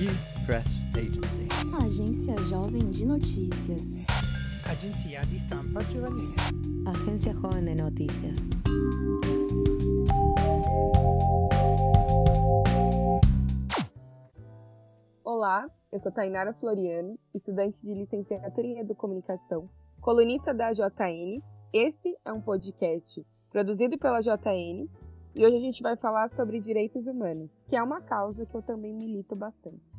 Youth Press Agency. Agência Jovem de Notícias. Agenzia di stampa giovanile. Agencia Joven de Noticias. Olá, eu sou Tainara Floriano, estudante de licenciatura em Educomunicação, colunista da JN. Esse é um podcast produzido pela JN e hoje a gente vai falar sobre direitos humanos, que é uma causa que eu também milito bastante.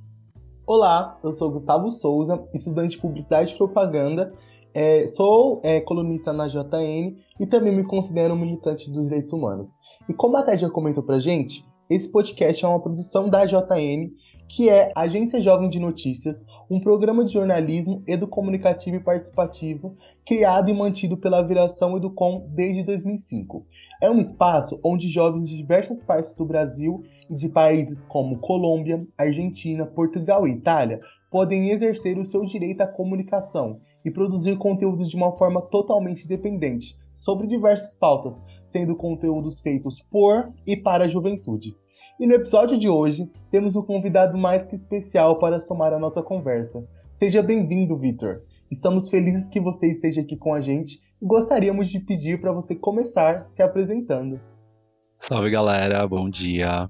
Olá, eu sou Gustavo Souza, estudante de Publicidade e Propaganda, é, sou é, colunista na JN e também me considero militante dos direitos humanos. E como a Té já comentou pra gente, esse podcast é uma produção da JN que é Agência Jovem de Notícias, um programa de jornalismo educomunicativo e participativo criado e mantido pela Viração Educom desde 2005. É um espaço onde jovens de diversas partes do Brasil e de países como Colômbia, Argentina, Portugal e Itália podem exercer o seu direito à comunicação e produzir conteúdos de uma forma totalmente independente sobre diversas pautas, sendo conteúdos feitos por e para a juventude. E no episódio de hoje, temos um convidado mais que especial para somar a nossa conversa. Seja bem-vindo, Vitor. Estamos felizes que você esteja aqui com a gente e gostaríamos de pedir para você começar se apresentando. Salve, galera. Bom dia.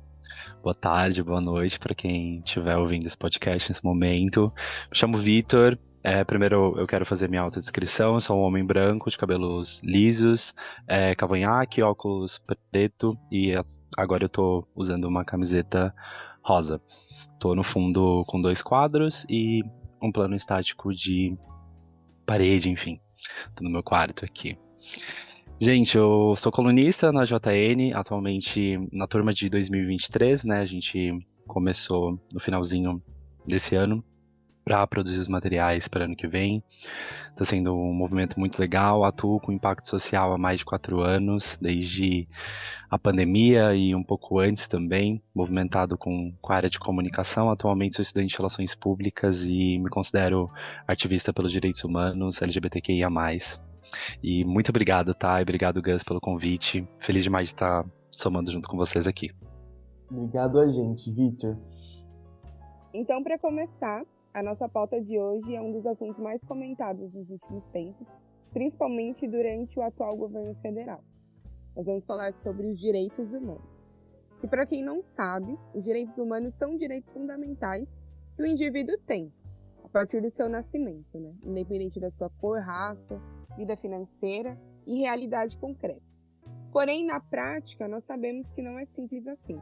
Boa tarde, boa noite para quem estiver ouvindo esse podcast nesse momento. Me chamo Vitor, é, primeiro eu quero fazer minha autodescrição. Eu sou um homem branco, de cabelos lisos, é, cavanhaque, óculos preto e agora eu tô usando uma camiseta rosa. Tô no fundo com dois quadros e um plano estático de parede, enfim. Tô no meu quarto aqui. Gente, eu sou colunista na JN, atualmente na turma de 2023, né? A gente começou no finalzinho desse ano para produzir os materiais para ano que vem. Está sendo um movimento muito legal. Atuo com impacto social há mais de quatro anos, desde a pandemia e um pouco antes também, movimentado com, com a área de comunicação. Atualmente sou estudante de relações públicas e me considero ativista pelos direitos humanos LGBTQIA+. E muito obrigado, tá? E obrigado, Gus, pelo convite. Feliz demais de estar somando junto com vocês aqui. Obrigado a gente, Victor. Então, para começar, a nossa pauta de hoje é um dos assuntos mais comentados nos últimos tempos, principalmente durante o atual governo federal. Nós vamos falar sobre os direitos humanos. E para quem não sabe, os direitos humanos são direitos fundamentais que o indivíduo tem a partir do seu nascimento, né? independente da sua cor, raça, vida financeira e realidade concreta. Porém, na prática, nós sabemos que não é simples assim.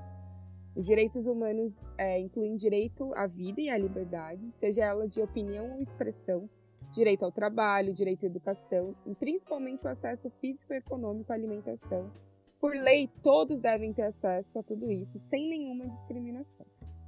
Os direitos humanos é, incluem direito à vida e à liberdade, seja ela de opinião ou expressão, direito ao trabalho, direito à educação e principalmente o acesso físico econômico à alimentação. Por lei, todos devem ter acesso a tudo isso sem nenhuma discriminação.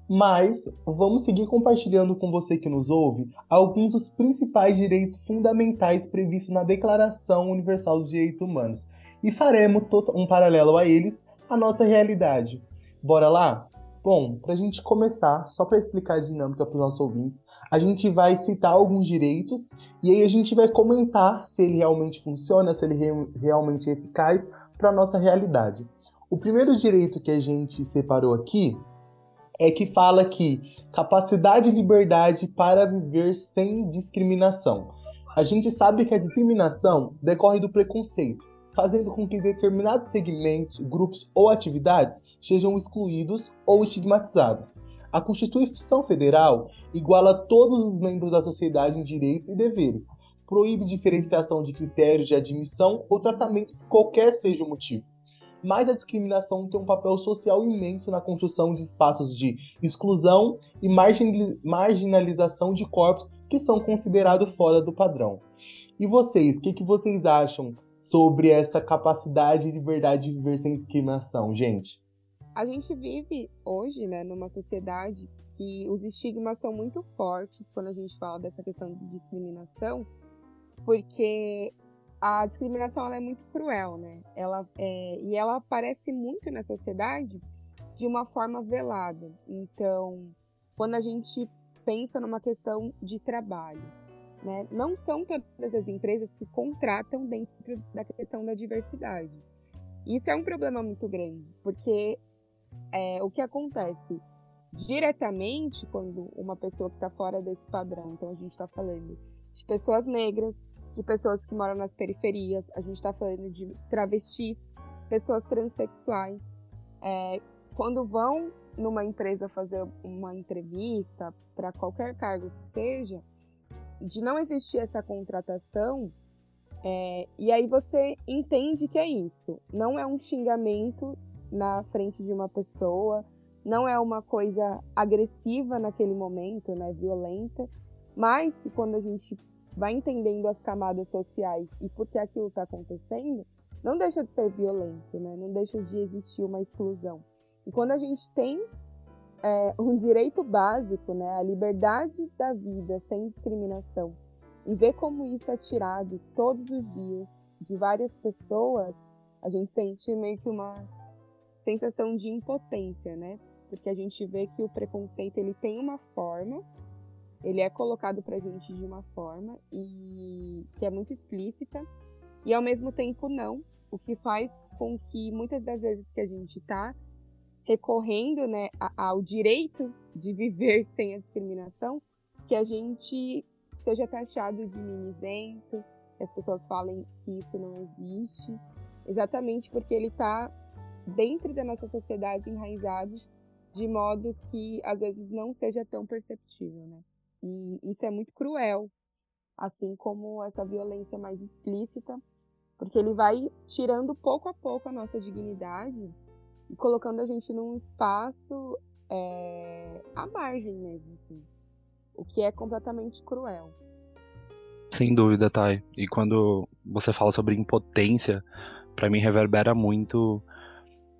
Mas vamos seguir compartilhando com você que nos ouve alguns dos principais direitos fundamentais previstos na Declaração Universal dos Direitos Humanos e faremos um paralelo a eles à nossa realidade. Bora lá? Bom, para a gente começar, só para explicar a dinâmica para os nossos ouvintes, a gente vai citar alguns direitos e aí a gente vai comentar se ele realmente funciona, se ele re realmente é eficaz para a nossa realidade. O primeiro direito que a gente separou aqui é que fala que capacidade e liberdade para viver sem discriminação. A gente sabe que a discriminação decorre do preconceito fazendo com que determinados segmentos, grupos ou atividades sejam excluídos ou estigmatizados. A Constituição Federal iguala todos os membros da sociedade em direitos e deveres, proíbe diferenciação de critérios de admissão ou tratamento qualquer seja o motivo. Mas a discriminação tem um papel social imenso na construção de espaços de exclusão e marginalização de corpos que são considerados fora do padrão. E vocês, o que, que vocês acham sobre essa capacidade e liberdade de viver sem discriminação, gente? A gente vive hoje, né, numa sociedade que os estigmas são muito fortes quando a gente fala dessa questão de discriminação, porque a discriminação ela é muito cruel, né? Ela é, e ela aparece muito na sociedade de uma forma velada. Então, quando a gente pensa numa questão de trabalho, né? Não são todas as empresas que contratam dentro da questão da diversidade. Isso é um problema muito grande, porque é, o que acontece? diretamente quando uma pessoa que está fora desse padrão. Então a gente está falando de pessoas negras, de pessoas que moram nas periferias, a gente está falando de travestis, pessoas transexuais. É, quando vão numa empresa fazer uma entrevista para qualquer cargo que seja, de não existir essa contratação, é, e aí você entende que é isso. Não é um xingamento na frente de uma pessoa, não é uma coisa agressiva naquele momento, né, violenta, mas que quando a gente vai entendendo as camadas sociais e por que aquilo está acontecendo, não deixa de ser violento, né? Não deixa de existir uma exclusão. E quando a gente tem é, um direito básico, né, a liberdade da vida sem discriminação, e ver como isso é tirado todos os dias de várias pessoas, a gente sente meio que uma sensação de impotência, né? Porque a gente vê que o preconceito ele tem uma forma, ele é colocado pra gente de uma forma e que é muito explícita e ao mesmo tempo não, o que faz com que muitas das vezes que a gente tá recorrendo, né, ao direito de viver sem a discriminação, que a gente seja taxado de mimizento, que as pessoas falem que isso não existe, exatamente porque ele está dentro da nossa sociedade enraizado de modo que às vezes não seja tão perceptível, né? E isso é muito cruel, assim como essa violência mais explícita, porque ele vai tirando pouco a pouco a nossa dignidade colocando a gente num espaço é, à margem mesmo, assim. O que é completamente cruel. Sem dúvida, Thay. E quando você fala sobre impotência, para mim reverbera muito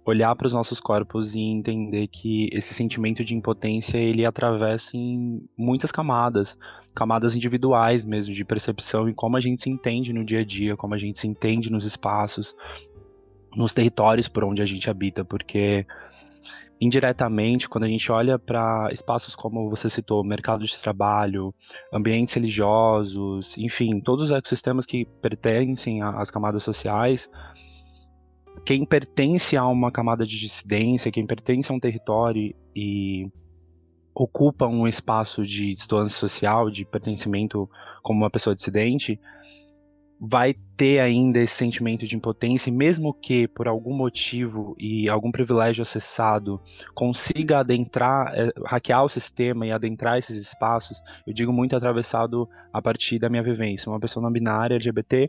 olhar para os nossos corpos e entender que esse sentimento de impotência ele atravessa em muitas camadas, camadas individuais mesmo de percepção e como a gente se entende no dia a dia, como a gente se entende nos espaços, nos territórios por onde a gente habita, porque indiretamente, quando a gente olha para espaços como você citou, mercado de trabalho, ambientes religiosos, enfim, todos os ecossistemas que pertencem às camadas sociais, quem pertence a uma camada de dissidência, quem pertence a um território e ocupa um espaço de distância social, de pertencimento como uma pessoa dissidente, vai ter ainda esse sentimento de impotência, mesmo que por algum motivo e algum privilégio acessado consiga adentrar, é, hackear o sistema e adentrar esses espaços, eu digo muito atravessado a partir da minha vivência. Uma pessoa não binária, LGBT,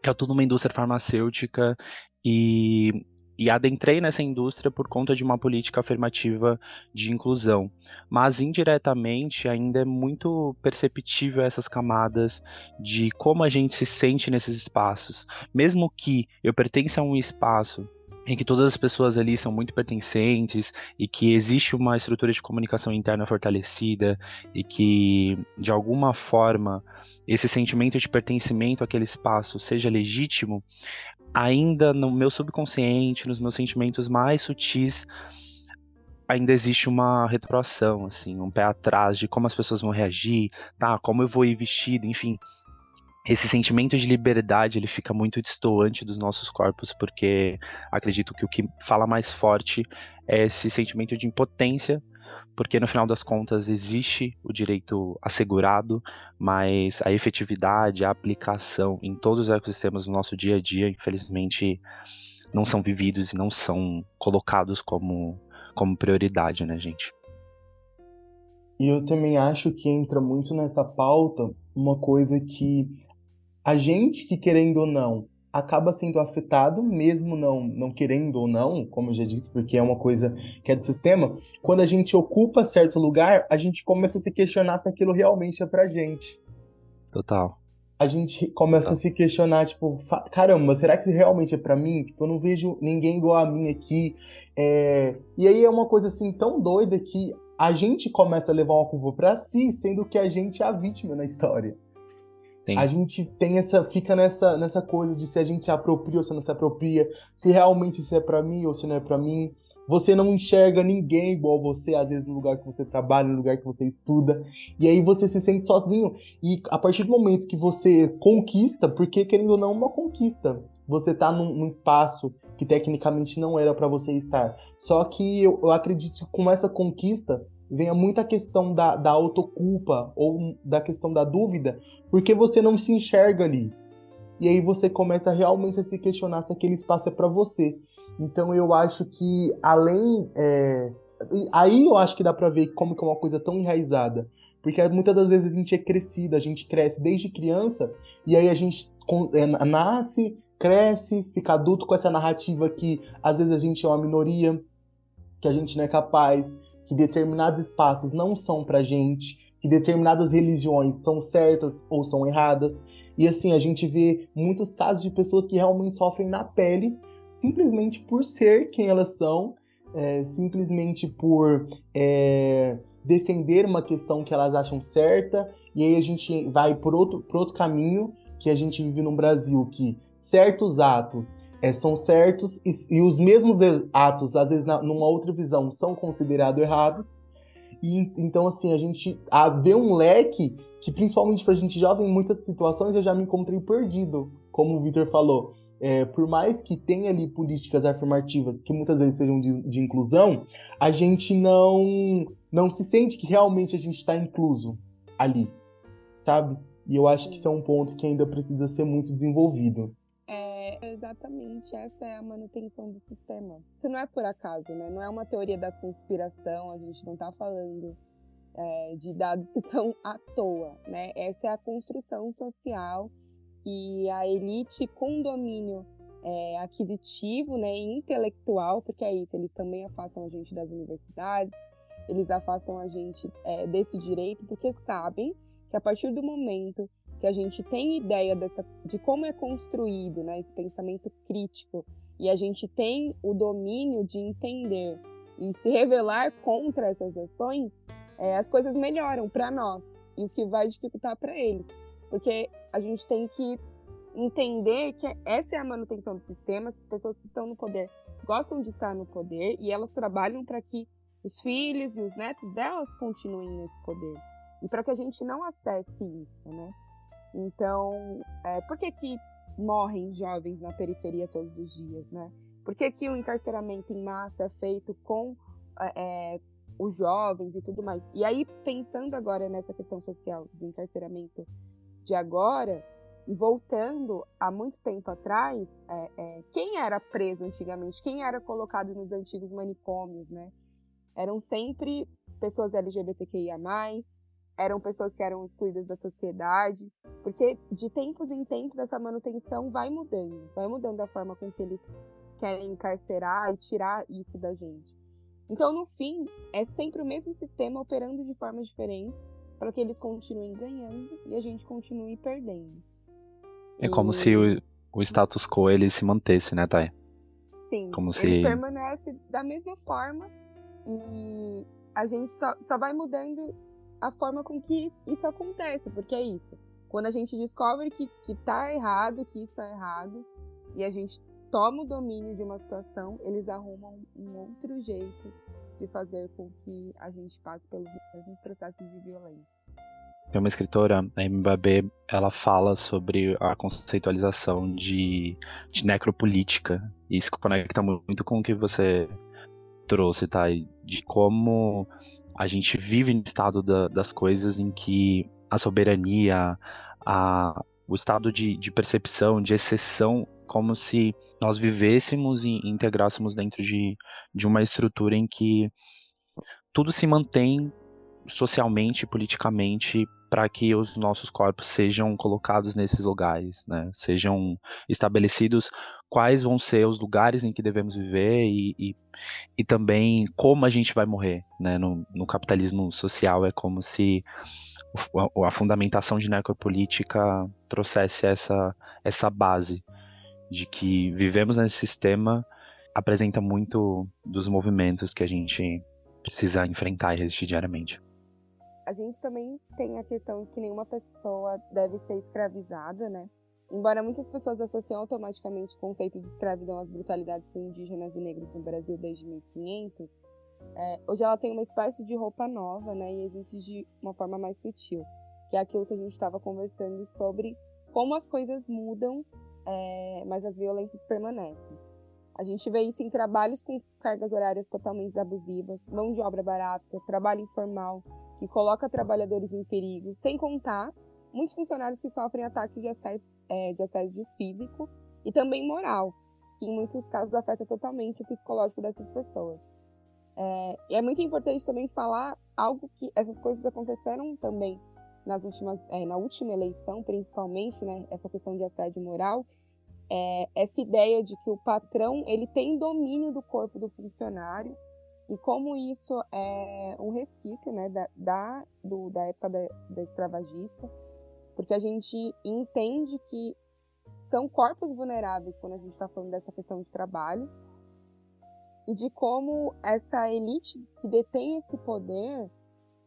que é tudo uma indústria farmacêutica e e adentrei nessa indústria por conta de uma política afirmativa de inclusão. Mas indiretamente ainda é muito perceptível essas camadas de como a gente se sente nesses espaços. Mesmo que eu pertença a um espaço em que todas as pessoas ali são muito pertencentes e que existe uma estrutura de comunicação interna fortalecida e que de alguma forma esse sentimento de pertencimento àquele espaço seja legítimo, ainda no meu subconsciente, nos meus sentimentos mais sutis, ainda existe uma retroação, assim, um pé atrás de como as pessoas vão reagir, tá? Como eu vou ir vestido, enfim. Esse sentimento de liberdade, ele fica muito distoante dos nossos corpos, porque acredito que o que fala mais forte é esse sentimento de impotência porque no final das contas existe o direito assegurado, mas a efetividade, a aplicação em todos os ecossistemas do nosso dia a dia, infelizmente, não são vividos e não são colocados como, como prioridade, né, gente? E eu também acho que entra muito nessa pauta uma coisa que a gente que querendo ou não acaba sendo afetado, mesmo não, não querendo ou não, como eu já disse, porque é uma coisa que é do sistema. Quando a gente ocupa certo lugar, a gente começa a se questionar se aquilo realmente é pra gente. Total. A gente começa Total. a se questionar, tipo, caramba, será que realmente é para mim? Tipo, eu não vejo ninguém igual a mim aqui. É... E aí é uma coisa assim tão doida que a gente começa a levar uma culpa pra si, sendo que a gente é a vítima na história. A gente tem essa, fica nessa, nessa coisa de se a gente se apropria ou se não se apropria, se realmente isso é para mim ou se não é para mim. Você não enxerga ninguém igual você, às vezes no lugar que você trabalha, no lugar que você estuda, e aí você se sente sozinho. E a partir do momento que você conquista, porque querendo ou não, é uma conquista, você tá num, num espaço que tecnicamente não era para você estar. Só que eu, eu acredito que com essa conquista venha muita questão da, da autoculpa ou da questão da dúvida, porque você não se enxerga ali. E aí você começa realmente a se questionar se aquele espaço é para você. Então eu acho que além. É... Aí eu acho que dá pra ver como que é uma coisa tão enraizada. Porque muitas das vezes a gente é crescido, a gente cresce desde criança, e aí a gente é, nasce, cresce, fica adulto com essa narrativa que às vezes a gente é uma minoria, que a gente não é capaz, que determinados espaços não são pra gente, que determinadas religiões são certas ou são erradas. E assim, a gente vê muitos casos de pessoas que realmente sofrem na pele simplesmente por ser quem elas são, é, simplesmente por é, defender uma questão que elas acham certa, e aí a gente vai por outro, por outro caminho que a gente vive no Brasil, que certos atos é, são certos e, e, os mesmos atos, às vezes, na, numa outra visão, são considerados errados. E então, assim, a gente a, vê um leque que, principalmente pra gente jovem, em muitas situações eu já me encontrei perdido, como o Victor falou. É, por mais que tenha ali políticas afirmativas que muitas vezes sejam de, de inclusão, a gente não, não se sente que realmente a gente está incluso ali, sabe? E eu acho que isso é um ponto que ainda precisa ser muito desenvolvido. É, exatamente, essa é a manutenção do sistema. Isso não é por acaso, né? Não é uma teoria da conspiração, a gente não está falando é, de dados que estão à toa, né? Essa é a construção social e a elite com domínio é, aquisitivo, né, intelectual, porque é isso, eles também afastam a gente das universidades, eles afastam a gente é, desse direito, porque sabem que a partir do momento que a gente tem ideia dessa, de como é construído né, esse pensamento crítico e a gente tem o domínio de entender e se revelar contra essas ações, é, as coisas melhoram para nós e o que vai dificultar para eles. Porque a gente tem que entender que essa é a manutenção do sistema, as pessoas que estão no poder gostam de estar no poder e elas trabalham para que os filhos e os netos delas continuem nesse poder. E para que a gente não acesse isso, né? Então, é, por que, que morrem jovens na periferia todos os dias, né? Por que, que o encarceramento em massa é feito com é, é os jovens e tudo mais? E aí, pensando agora nessa questão social do encarceramento de agora, e voltando há muito tempo atrás, é, é, quem era preso antigamente, quem era colocado nos antigos manicômios, né? Eram sempre pessoas LGBTQIA, eram pessoas que eram excluídas da sociedade, porque de tempos em tempos essa manutenção vai mudando, vai mudando a forma com que eles querem encarcerar e tirar isso da gente. Então, no fim, é sempre o mesmo sistema operando de formas diferentes para que eles continuem ganhando e a gente continue perdendo. É como e... se o, o, status quo ele se mantesse, né, Thay? Sim, como ele se... permanece da mesma forma e a gente só, só vai mudando a forma com que isso acontece, porque é isso. Quando a gente descobre que, que tá errado, que isso é errado, e a gente toma o domínio de uma situação, eles arrumam um outro jeito de fazer com que a gente passe pelos mesmos processos de violência. Tem uma escritora, a Mbabe, ela fala sobre a conceitualização de, de necropolítica. E isso conecta muito com o que você trouxe, tá? De como a gente vive no estado da, das coisas em que a soberania, a, o estado de, de percepção, de exceção, como se nós vivêssemos e integrássemos dentro de, de uma estrutura em que tudo se mantém socialmente, politicamente, para que os nossos corpos sejam colocados nesses lugares, né? Sejam estabelecidos quais vão ser os lugares em que devemos viver e, e, e também como a gente vai morrer, né? No, no capitalismo social é como se a, a fundamentação de necropolítica trouxesse essa, essa base de que vivemos nesse sistema apresenta muito dos movimentos que a gente precisa enfrentar e resistir diariamente a gente também tem a questão que nenhuma pessoa deve ser escravizada, né? Embora muitas pessoas associem automaticamente o conceito de escravidão às brutalidades com indígenas e negros no Brasil desde 1500, é, hoje ela tem uma espécie de roupa nova, né? E existe de uma forma mais sutil, que é aquilo que a gente estava conversando sobre como as coisas mudam, é, mas as violências permanecem. A gente vê isso em trabalhos com cargas horárias totalmente abusivas, mão de obra barata, trabalho informal, que coloca trabalhadores em perigo, sem contar muitos funcionários que sofrem ataques de assédio, é, de assédio físico e também moral, que em muitos casos afeta totalmente o psicológico dessas pessoas. É, e é muito importante também falar algo que essas coisas aconteceram também nas últimas, é, na última eleição, principalmente, né, essa questão de assédio moral, é, essa ideia de que o patrão ele tem domínio do corpo do funcionário e como isso é um resquício né, da, da, do, da época da, da escravagista, porque a gente entende que são corpos vulneráveis quando a gente está falando dessa questão de trabalho e de como essa elite que detém esse poder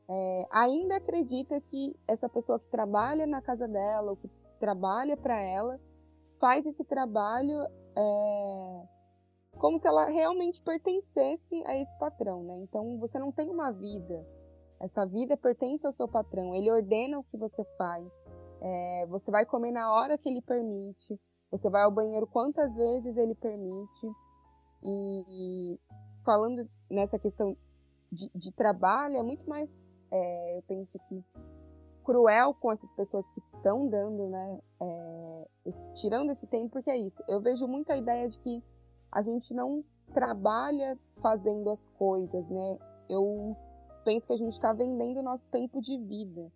é, ainda acredita que essa pessoa que trabalha na casa dela, ou que trabalha para ela, faz esse trabalho é, como se ela realmente pertencesse a esse patrão, né? Então você não tem uma vida. Essa vida pertence ao seu patrão. Ele ordena o que você faz. É, você vai comer na hora que ele permite. Você vai ao banheiro quantas vezes ele permite. E falando nessa questão de, de trabalho, é muito mais, é, eu penso que, cruel com essas pessoas que estão dando, né, é, esse, tirando esse tempo, porque é isso. Eu vejo muito a ideia de que a gente não trabalha fazendo as coisas, né? Eu penso que a gente está vendendo o nosso tempo de vida.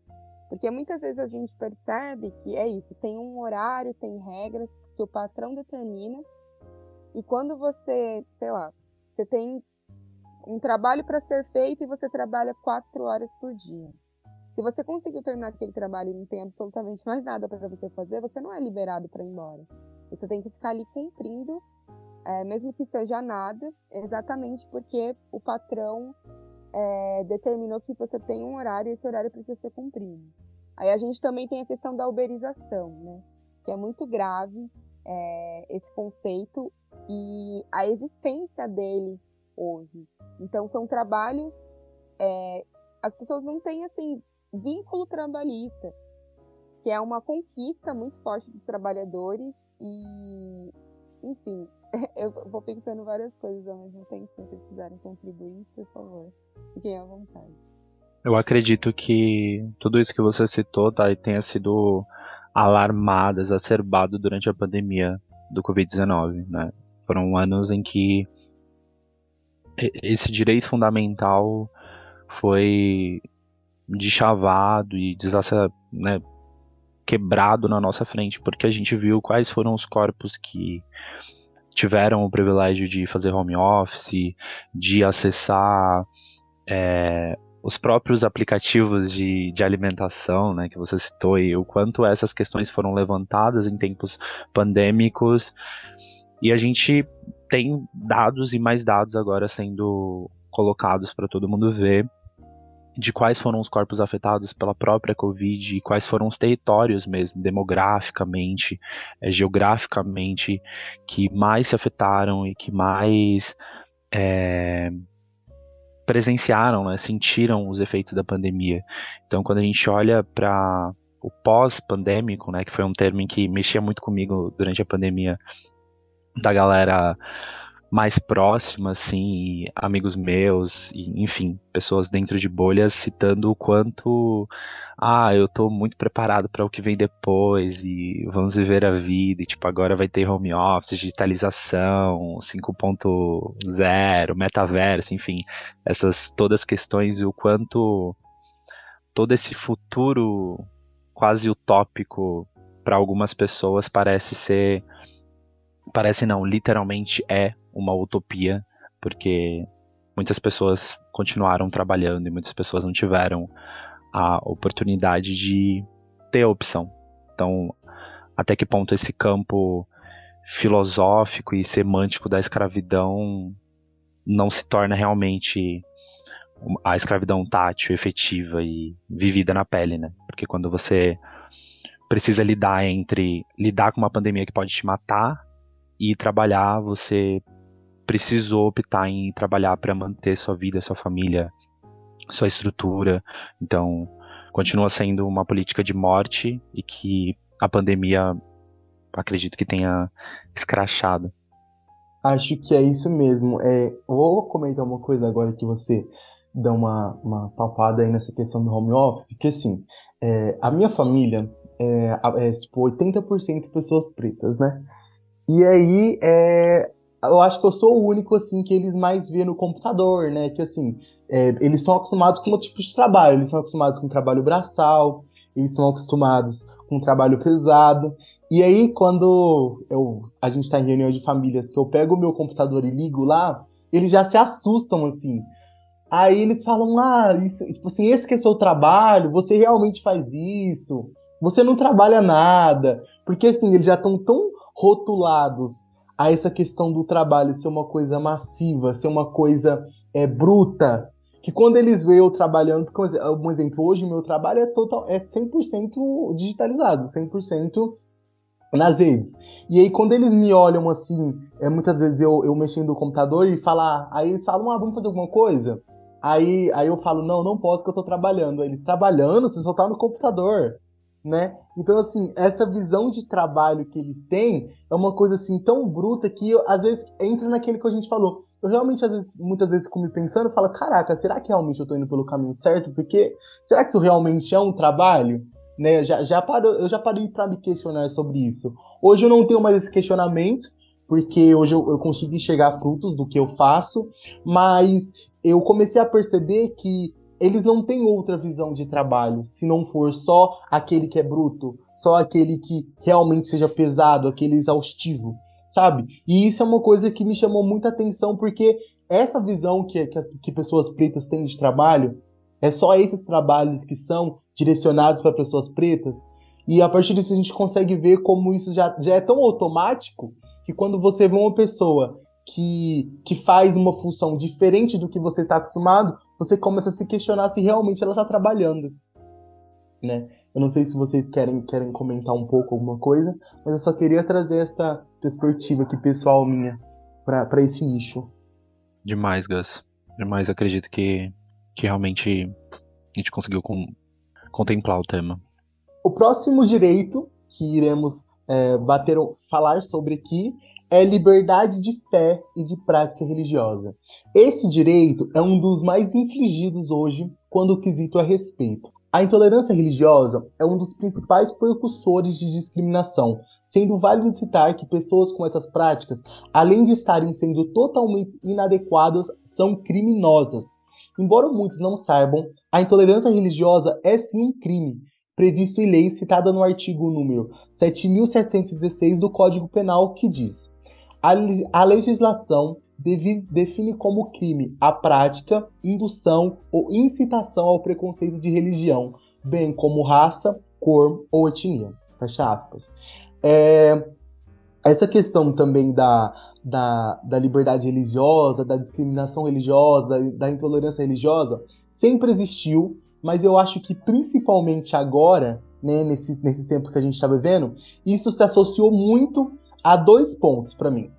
Porque muitas vezes a gente percebe que é isso, tem um horário, tem regras que o patrão determina, e quando você, sei lá, você tem um trabalho para ser feito e você trabalha quatro horas por dia. Se você conseguiu terminar aquele trabalho e não tem absolutamente mais nada para você fazer, você não é liberado para ir embora. Você tem que ficar ali cumprindo, é, mesmo que seja nada, exatamente porque o patrão é, determinou que você tem um horário e esse horário precisa ser cumprido. Aí a gente também tem a questão da uberização, né? Que é muito grave é, esse conceito e a existência dele hoje. Então são trabalhos, é, as pessoas não têm assim vínculo trabalhista, que é uma conquista muito forte dos trabalhadores e, enfim, eu vou pensando várias coisas ao mesmo tempo. Se vocês quiserem contribuir, por favor, fiquem à vontade. Eu acredito que tudo isso que você citou, tá, tenha sido alarmado, exacerbado durante a pandemia do Covid-19, né? Foram anos em que esse direito fundamental foi deschavado e né, quebrado na nossa frente, porque a gente viu quais foram os corpos que tiveram o privilégio de fazer home office, de acessar é, os próprios aplicativos de, de alimentação, né, que você citou, e o quanto essas questões foram levantadas em tempos pandêmicos. E a gente tem dados e mais dados agora sendo colocados para todo mundo ver de quais foram os corpos afetados pela própria Covid e quais foram os territórios mesmo, demograficamente, é, geograficamente, que mais se afetaram e que mais é, presenciaram, né, sentiram os efeitos da pandemia. Então, quando a gente olha para o pós-pandêmico, né, que foi um termo que mexia muito comigo durante a pandemia, da galera mais próxima, assim, amigos meus, e, enfim, pessoas dentro de bolhas citando o quanto, ah, eu tô muito preparado para o que vem depois e vamos viver a vida, e tipo, agora vai ter home office, digitalização, 5.0, metaverso, enfim, essas todas as questões e o quanto todo esse futuro quase utópico para algumas pessoas parece ser parece não, literalmente é uma utopia, porque muitas pessoas continuaram trabalhando e muitas pessoas não tiveram a oportunidade de ter a opção. Então, até que ponto esse campo filosófico e semântico da escravidão não se torna realmente a escravidão tátil, efetiva e vivida na pele, né? Porque quando você precisa lidar entre lidar com uma pandemia que pode te matar e trabalhar, você precisou optar em trabalhar para manter sua vida, sua família, sua estrutura. Então, continua sendo uma política de morte e que a pandemia acredito que tenha escrachado. Acho que é isso mesmo. É, vou comentar uma coisa agora que você dá uma, uma papada aí nessa questão do home office, que assim, é, a minha família é, é tipo 80% pessoas pretas, né? E aí, é, eu acho que eu sou o único, assim, que eles mais vêem no computador, né? Que, assim, é, eles estão acostumados com outro tipo de trabalho. Eles estão acostumados com trabalho braçal, eles estão acostumados com trabalho pesado. E aí, quando eu, a gente está em reunião de famílias, que eu pego o meu computador e ligo lá, eles já se assustam, assim. Aí eles falam, ah, isso, tipo assim, esse que é seu trabalho, você realmente faz isso, você não trabalha nada. Porque assim, eles já estão tão rotulados a essa questão do trabalho ser uma coisa massiva, ser uma coisa é, bruta, que quando eles veem eu trabalhando, porque um exemplo, hoje meu trabalho é total é 100% digitalizado, 100% nas redes. E aí, quando eles me olham assim, é, muitas vezes eu, eu mexendo no computador e falar, aí eles falam, ah, vamos fazer alguma coisa? Aí, aí eu falo, não, não posso que eu tô trabalhando. Aí eles, trabalhando? Você só tá no computador, né? Então, assim, essa visão de trabalho que eles têm é uma coisa, assim, tão bruta que eu, às vezes entra naquele que a gente falou. Eu realmente, às vezes, muitas vezes, fico me pensando, falo, caraca, será que realmente eu tô indo pelo caminho certo? Porque, será que isso realmente é um trabalho? né? Já, já paro, eu já parei para me questionar sobre isso. Hoje eu não tenho mais esse questionamento, porque hoje eu, eu consigo enxergar frutos do que eu faço, mas eu comecei a perceber que eles não têm outra visão de trabalho, se não for só aquele que é bruto, só aquele que realmente seja pesado, aquele exaustivo, sabe? E isso é uma coisa que me chamou muita atenção, porque essa visão que, que, que pessoas pretas têm de trabalho, é só esses trabalhos que são direcionados para pessoas pretas. E a partir disso a gente consegue ver como isso já, já é tão automático que quando você vê uma pessoa que, que faz uma função diferente do que você está acostumado, você começa a se questionar se realmente ela está trabalhando. Né? Eu não sei se vocês querem, querem comentar um pouco alguma coisa, mas eu só queria trazer essa perspectiva aqui pessoal minha para esse nicho. Demais, Gus. Demais, acredito que, que realmente a gente conseguiu com, contemplar o tema. O próximo direito que iremos é, bater, falar sobre aqui é liberdade de fé e de prática religiosa. Esse direito é um dos mais infligidos hoje quando o quesito é respeito. A intolerância religiosa é um dos principais percussores de discriminação, sendo válido citar que pessoas com essas práticas, além de estarem sendo totalmente inadequadas, são criminosas, Embora muitos não saibam, a intolerância religiosa é sim um crime, previsto em lei citada no artigo número 7716 do Código Penal, que diz: a, a legislação define como crime a prática, indução ou incitação ao preconceito de religião, bem como raça, cor ou etnia. Fecha aspas. É, essa questão também da, da, da liberdade religiosa, da discriminação religiosa, da, da intolerância religiosa, sempre existiu, mas eu acho que principalmente agora, né, nesse, nesses tempos que a gente está vivendo, isso se associou muito a dois pontos para mim.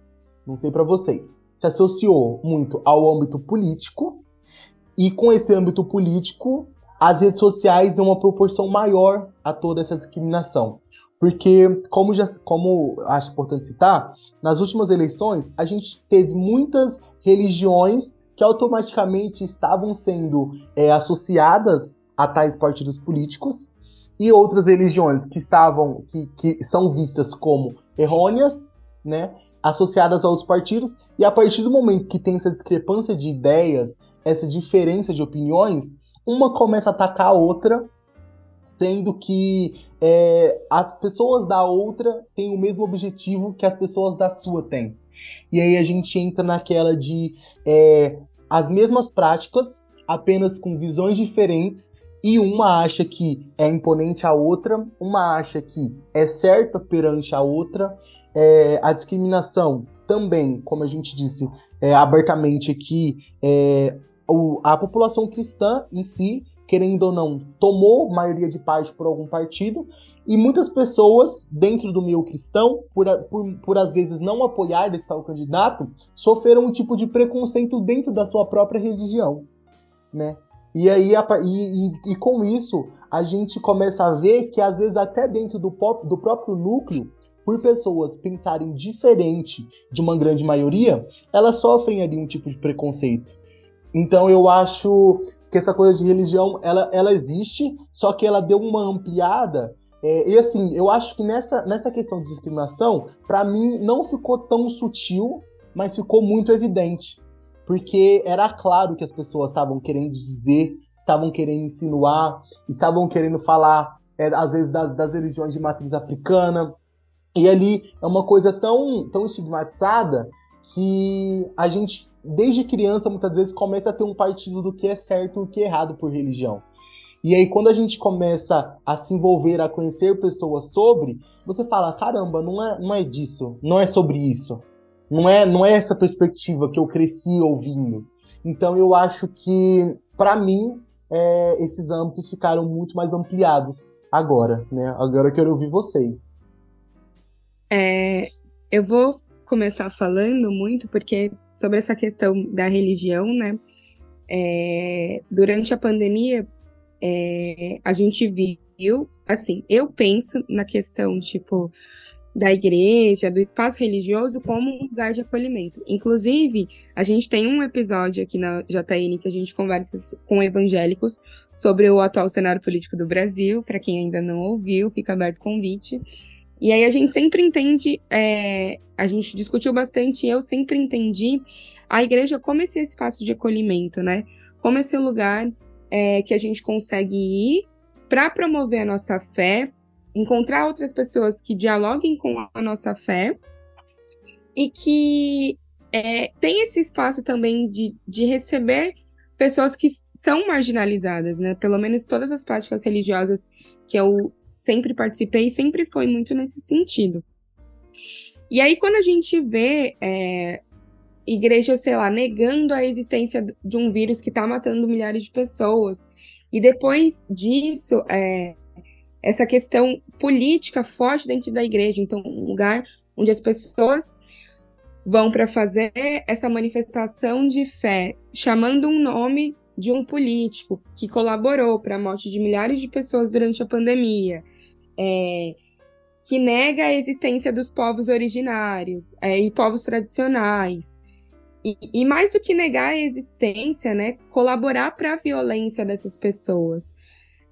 Não sei para vocês. Se associou muito ao âmbito político, e com esse âmbito político, as redes sociais dão uma proporção maior a toda essa discriminação. Porque, como, já, como acho importante citar, nas últimas eleições a gente teve muitas religiões que automaticamente estavam sendo é, associadas a tais partidos políticos e outras religiões que estavam que, que são vistas como errôneas, né, associadas a outros partidos e a partir do momento que tem essa discrepância de ideias, essa diferença de opiniões, uma começa a atacar a outra sendo que é, as pessoas da outra têm o mesmo objetivo que as pessoas da sua têm. E aí a gente entra naquela de é, as mesmas práticas, apenas com visões diferentes, e uma acha que é imponente à outra, uma acha que é certa perante a outra. É, a discriminação também, como a gente disse é, abertamente aqui, é, o, a população cristã em si querendo ou não, tomou maioria de parte por algum partido, e muitas pessoas, dentro do meio cristão, por, por, por às vezes não apoiar esse tal candidato, sofreram um tipo de preconceito dentro da sua própria religião, né? E aí, e, e, e com isso, a gente começa a ver que às vezes até dentro do, pop, do próprio núcleo por pessoas pensarem diferente de uma grande maioria, elas sofrem ali um tipo de preconceito. Então eu acho que essa coisa de religião, ela, ela existe, só que ela deu uma ampliada. É, e assim, eu acho que nessa, nessa questão de discriminação, para mim não ficou tão sutil, mas ficou muito evidente. Porque era claro que as pessoas estavam querendo dizer, estavam querendo insinuar, estavam querendo falar, é, às vezes, das, das religiões de matriz africana. E ali é uma coisa tão, tão estigmatizada que a gente desde criança, muitas vezes, começa a ter um partido do que é certo e o que é errado por religião. E aí, quando a gente começa a se envolver, a conhecer pessoas sobre, você fala: caramba, não é, não é disso, não é sobre isso. Não é, não é essa perspectiva que eu cresci ouvindo. Então, eu acho que, para mim, é, esses âmbitos ficaram muito mais ampliados agora, né? Agora eu quero ouvir vocês. É, eu vou começar falando muito, porque sobre essa questão da religião, né? É, durante a pandemia, é, a gente viu, assim, eu penso na questão, tipo, da igreja, do espaço religioso como um lugar de acolhimento. Inclusive, a gente tem um episódio aqui na JN que a gente conversa com evangélicos sobre o atual cenário político do Brasil. Para quem ainda não ouviu, fica aberto o convite. E aí a gente sempre entende, é, a gente discutiu bastante, e eu sempre entendi a igreja como esse espaço de acolhimento, né? Como esse lugar é, que a gente consegue ir para promover a nossa fé, encontrar outras pessoas que dialoguem com a nossa fé e que é, tem esse espaço também de, de receber pessoas que são marginalizadas, né? Pelo menos todas as práticas religiosas que eu sempre participei, sempre foi muito nesse sentido. E aí, quando a gente vê é, igreja, sei lá, negando a existência de um vírus que está matando milhares de pessoas, e depois disso, é, essa questão política forte dentro da igreja, então, um lugar onde as pessoas vão para fazer essa manifestação de fé, chamando um nome de um político que colaborou para a morte de milhares de pessoas durante a pandemia, é, que nega a existência dos povos originários é, e povos tradicionais. E, e, mais do que negar a existência, né, colaborar para a violência dessas pessoas.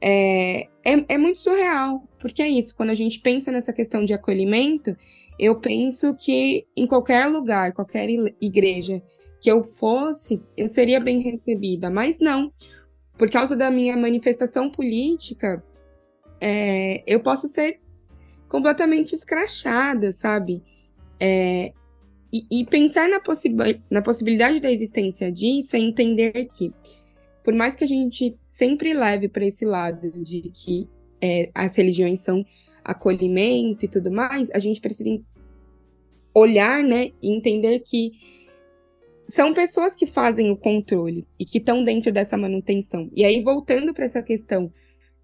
É, é, é, muito surreal, porque é isso, quando a gente pensa nessa questão de acolhimento, eu penso que em qualquer lugar, qualquer igreja que eu fosse, eu seria bem recebida, mas não. Por causa da minha manifestação política, é, eu posso ser completamente escrachada, sabe? É, e, e, pensar na, possi na possibilidade da existência disso é entender que, por mais que a gente sempre leve para esse lado de que é, as religiões são acolhimento e tudo mais, a gente precisa olhar, né, e entender que são pessoas que fazem o controle e que estão dentro dessa manutenção. E aí, voltando para essa questão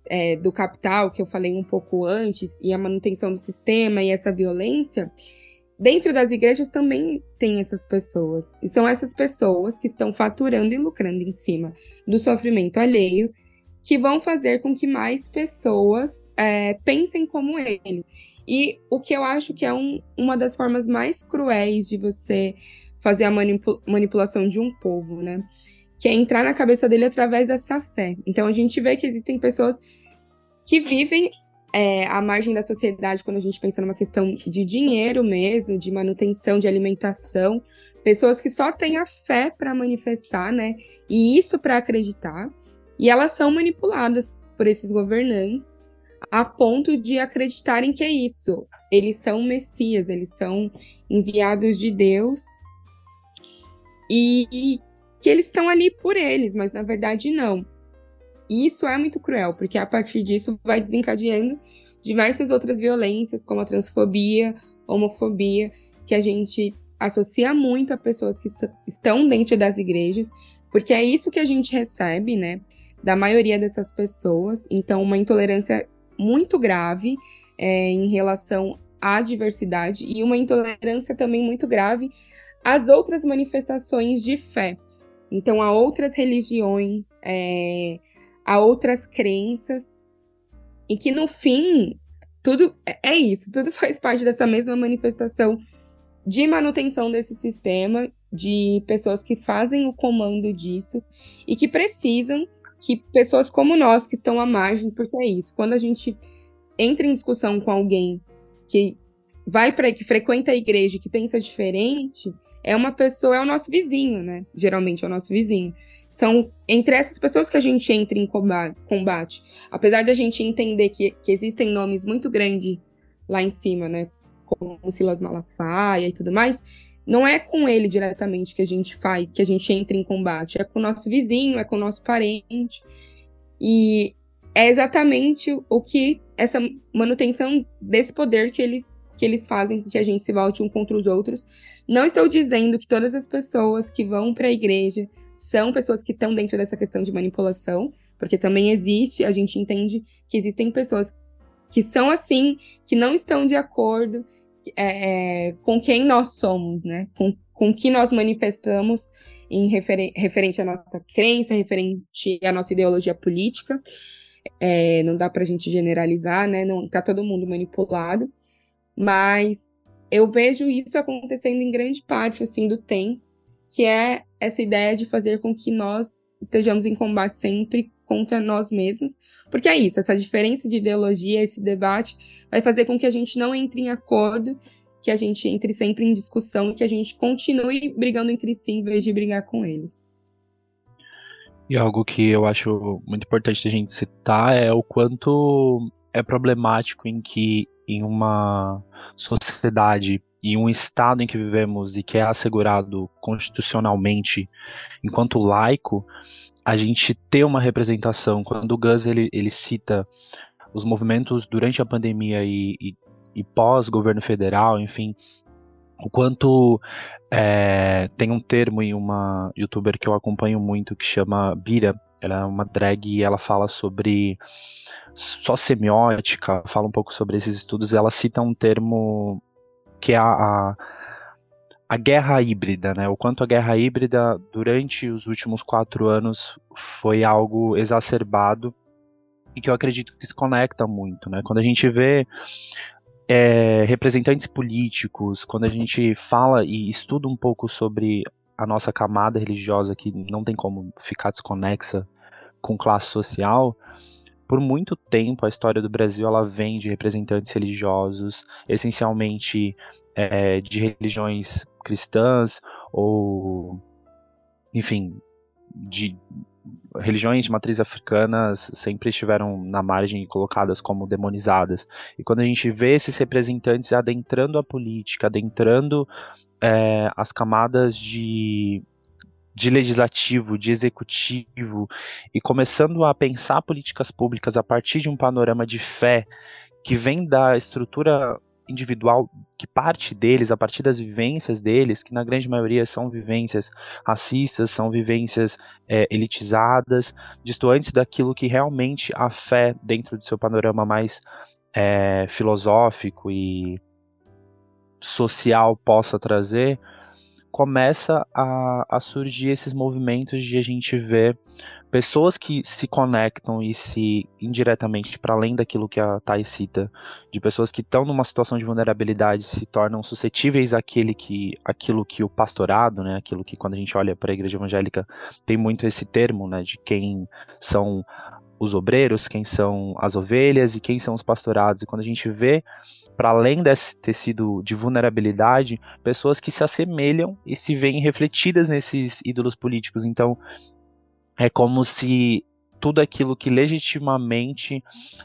é, do capital, que eu falei um pouco antes, e a manutenção do sistema e essa violência, dentro das igrejas também tem essas pessoas. E são essas pessoas que estão faturando e lucrando em cima do sofrimento alheio, que vão fazer com que mais pessoas é, pensem como eles. E o que eu acho que é um, uma das formas mais cruéis de você fazer a manipulação de um povo, né? que é entrar na cabeça dele através dessa fé. Então a gente vê que existem pessoas que vivem é, à margem da sociedade quando a gente pensa numa questão de dinheiro mesmo, de manutenção, de alimentação, pessoas que só têm a fé para manifestar, né? E isso para acreditar, e elas são manipuladas por esses governantes a ponto de acreditarem que é isso. Eles são messias, eles são enviados de Deus. E, e que eles estão ali por eles, mas na verdade não. E isso é muito cruel, porque a partir disso vai desencadeando diversas outras violências, como a transfobia, homofobia, que a gente associa muito a pessoas que estão dentro das igrejas, porque é isso que a gente recebe, né, da maioria dessas pessoas. Então, uma intolerância muito grave é, em relação à diversidade e uma intolerância também muito grave às outras manifestações de fé. Então, há outras religiões, é, há outras crenças, e que no fim tudo é, é isso, tudo faz parte dessa mesma manifestação de manutenção desse sistema, de pessoas que fazem o comando disso e que precisam que pessoas como nós, que estão à margem, porque é isso, quando a gente entra em discussão com alguém que vai para que frequenta a igreja, que pensa diferente, é uma pessoa, é o nosso vizinho, né? Geralmente é o nosso vizinho. São entre essas pessoas que a gente entra em combate. Apesar da gente entender que, que existem nomes muito grandes lá em cima, né? Como Silas Malafaia e tudo mais, não é com ele diretamente que a gente faz, que a gente entra em combate, é com o nosso vizinho, é com o nosso parente. E é exatamente o que essa manutenção desse poder que eles que eles fazem que a gente se volte um contra os outros. Não estou dizendo que todas as pessoas que vão para a igreja são pessoas que estão dentro dessa questão de manipulação, porque também existe, a gente entende que existem pessoas que são assim, que não estão de acordo é, é com quem nós somos, né? Com, com que nós manifestamos em referen referente à nossa crença, referente à nossa ideologia política. É, não dá para a gente generalizar, né? Não tá todo mundo manipulado. Mas eu vejo isso acontecendo em grande parte assim do tempo, que é essa ideia de fazer com que nós estejamos em combate sempre contra nós mesmos, porque é isso, essa diferença de ideologia, esse debate vai fazer com que a gente não entre em acordo, que a gente entre sempre em discussão e que a gente continue brigando entre si em vez de brigar com eles. E algo que eu acho muito importante a gente citar é o quanto é problemático em que em uma sociedade e um estado em que vivemos e que é assegurado constitucionalmente enquanto laico, a gente ter uma representação. Quando o Gus ele, ele cita os movimentos durante a pandemia e, e, e pós-governo federal, enfim, o quanto é, tem um termo em uma youtuber que eu acompanho muito que chama Bira, ela é uma drag e ela fala sobre só semiótica, fala um pouco sobre esses estudos, ela cita um termo que é a, a, a, guerra híbrida, né? O quanto a guerra híbrida, durante os últimos quatro anos, foi algo exacerbado e que eu acredito que se conecta muito, né? Quando a gente vê é, representantes políticos, quando a gente fala e estuda um pouco sobre a nossa camada religiosa, que não tem como ficar desconexa com classe social, por muito tempo a história do Brasil ela vem de representantes religiosos, essencialmente é, de religiões cristãs ou, enfim, de religiões de matriz africanas sempre estiveram na margem e colocadas como demonizadas. E quando a gente vê esses representantes adentrando a política, adentrando é, as camadas de de legislativo, de executivo, e começando a pensar políticas públicas a partir de um panorama de fé que vem da estrutura individual que parte deles, a partir das vivências deles, que na grande maioria são vivências racistas, são vivências é, elitizadas, distantes daquilo que realmente a fé, dentro do seu panorama mais é, filosófico e social, possa trazer, começa a, a surgir esses movimentos de a gente ver pessoas que se conectam e se indiretamente para além daquilo que a Thais cita, de pessoas que estão numa situação de vulnerabilidade se tornam suscetíveis àquele que, àquilo que o pastorado, né, aquilo que quando a gente olha para a igreja evangélica tem muito esse termo, né, de quem são os obreiros, quem são as ovelhas e quem são os pastorados. E quando a gente vê para além desse tecido de vulnerabilidade, pessoas que se assemelham e se veem refletidas nesses ídolos políticos. Então, é como se tudo aquilo que legitimamente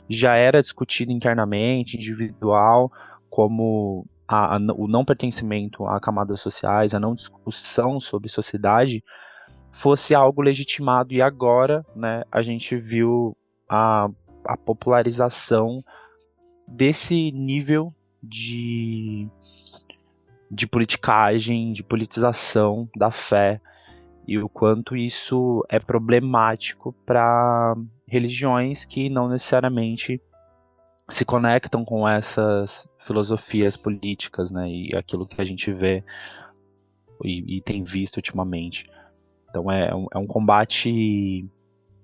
já era discutido internamente, individual, como a, a, o não pertencimento a camadas sociais, a não discussão sobre sociedade, fosse algo legitimado. E agora, né, a gente viu a, a popularização desse nível de, de politicagem, de politização da fé e o quanto isso é problemático para religiões que não necessariamente se conectam com essas filosofias políticas, né, e aquilo que a gente vê e, e tem visto ultimamente. Então é, é um, é um combate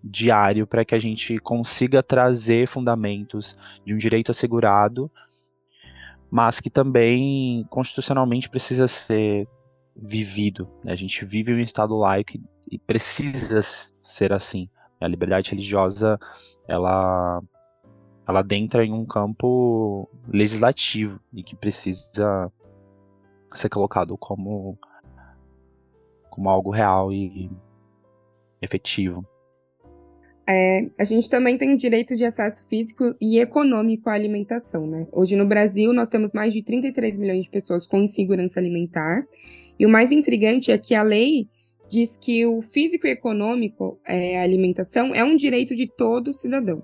diário para que a gente consiga trazer fundamentos de um direito assegurado, mas que também constitucionalmente precisa ser vivido. Né? A gente vive um Estado laico e precisa ser assim. A liberdade religiosa ela ela adentra em um campo legislativo e que precisa ser colocado como como algo real e efetivo. É, a gente também tem direito de acesso físico e econômico à alimentação, né? Hoje no Brasil nós temos mais de 33 milhões de pessoas com insegurança alimentar. E o mais intrigante é que a lei diz que o físico e econômico, é, a alimentação, é um direito de todo cidadão.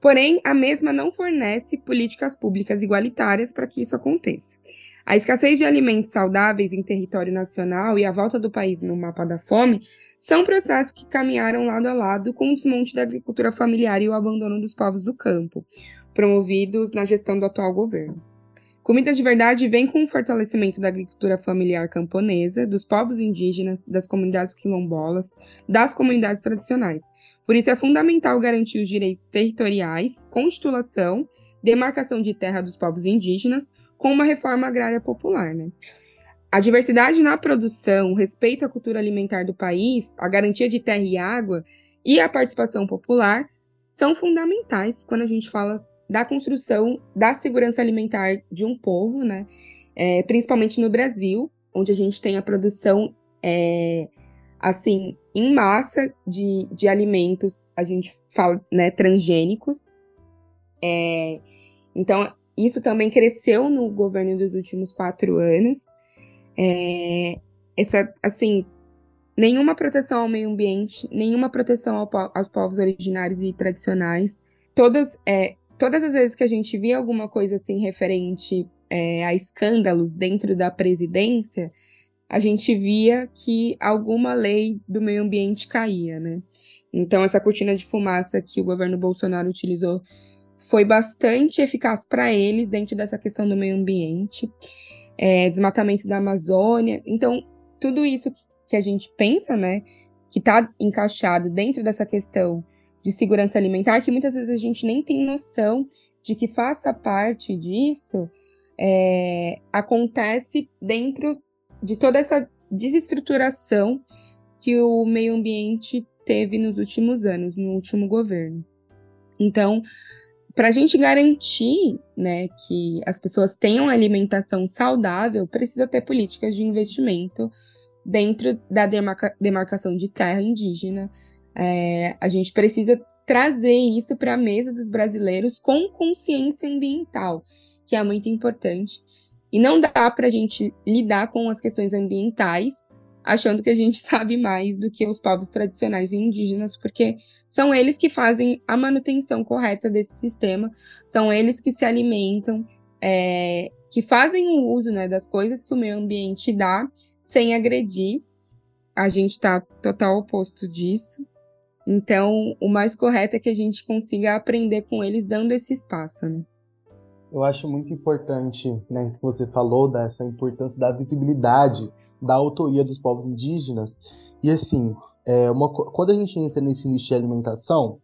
Porém, a mesma não fornece políticas públicas igualitárias para que isso aconteça. A escassez de alimentos saudáveis em território nacional e a volta do país no mapa da fome são processos que caminharam lado a lado com o desmonte da agricultura familiar e o abandono dos povos do campo, promovidos na gestão do atual governo. Comida de Verdade vem com o fortalecimento da agricultura familiar camponesa, dos povos indígenas, das comunidades quilombolas, das comunidades tradicionais. Por isso é fundamental garantir os direitos territoriais, constitulação, demarcação de terra dos povos indígenas, com uma reforma agrária popular. Né? A diversidade na produção, o respeito à cultura alimentar do país, a garantia de terra e água e a participação popular são fundamentais quando a gente fala da construção da segurança alimentar de um povo, né? É, principalmente no Brasil, onde a gente tem a produção, é, assim, em massa de, de alimentos, a gente fala, né, transgênicos. É, então, isso também cresceu no governo dos últimos quatro anos. É, essa, assim, nenhuma proteção ao meio ambiente, nenhuma proteção ao, aos povos originários e tradicionais. Todas, é, todas as vezes que a gente via alguma coisa assim referente é, a escândalos dentro da presidência, a gente via que alguma lei do meio ambiente caía, né? Então, essa cortina de fumaça que o governo Bolsonaro utilizou foi bastante eficaz para eles dentro dessa questão do meio ambiente, é, desmatamento da Amazônia. Então, tudo isso que a gente pensa, né, que está encaixado dentro dessa questão de segurança alimentar que muitas vezes a gente nem tem noção de que faça parte disso, é, acontece dentro de toda essa desestruturação que o meio ambiente teve nos últimos anos, no último governo. Então, para a gente garantir né, que as pessoas tenham alimentação saudável, precisa ter políticas de investimento dentro da demarca demarcação de terra indígena, é, a gente precisa trazer isso para a mesa dos brasileiros com consciência ambiental, que é muito importante. E não dá para a gente lidar com as questões ambientais achando que a gente sabe mais do que os povos tradicionais e indígenas, porque são eles que fazem a manutenção correta desse sistema, são eles que se alimentam, é, que fazem o uso né, das coisas que o meio ambiente dá sem agredir. A gente está total oposto disso. Então, o mais correto é que a gente consiga aprender com eles dando esse espaço, né? Eu acho muito importante, né, isso que você falou, dessa importância da visibilidade da autoria dos povos indígenas. E assim, é uma, quando a gente entra nesse nicho de alimentação,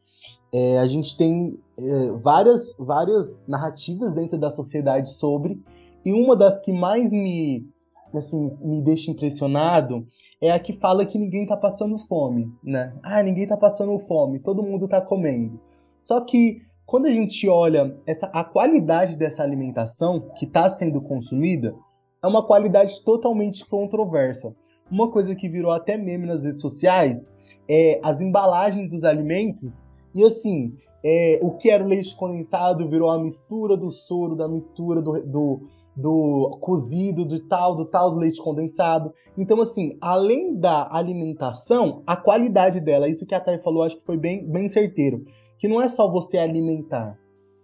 é, a gente tem é, várias, várias narrativas dentro da sociedade sobre, e uma das que mais me, assim, me deixa impressionado é a que fala que ninguém tá passando fome, né? Ah, ninguém tá passando fome, todo mundo tá comendo. Só que quando a gente olha essa, a qualidade dessa alimentação que está sendo consumida, é uma qualidade totalmente controversa. Uma coisa que virou até meme nas redes sociais é as embalagens dos alimentos. E assim, é, o que era o leite condensado virou a mistura do soro, da mistura do, do, do cozido, do tal, do tal do leite condensado. Então, assim, além da alimentação, a qualidade dela, isso que a Thay falou, acho que foi bem, bem certeiro. Que não é só você alimentar,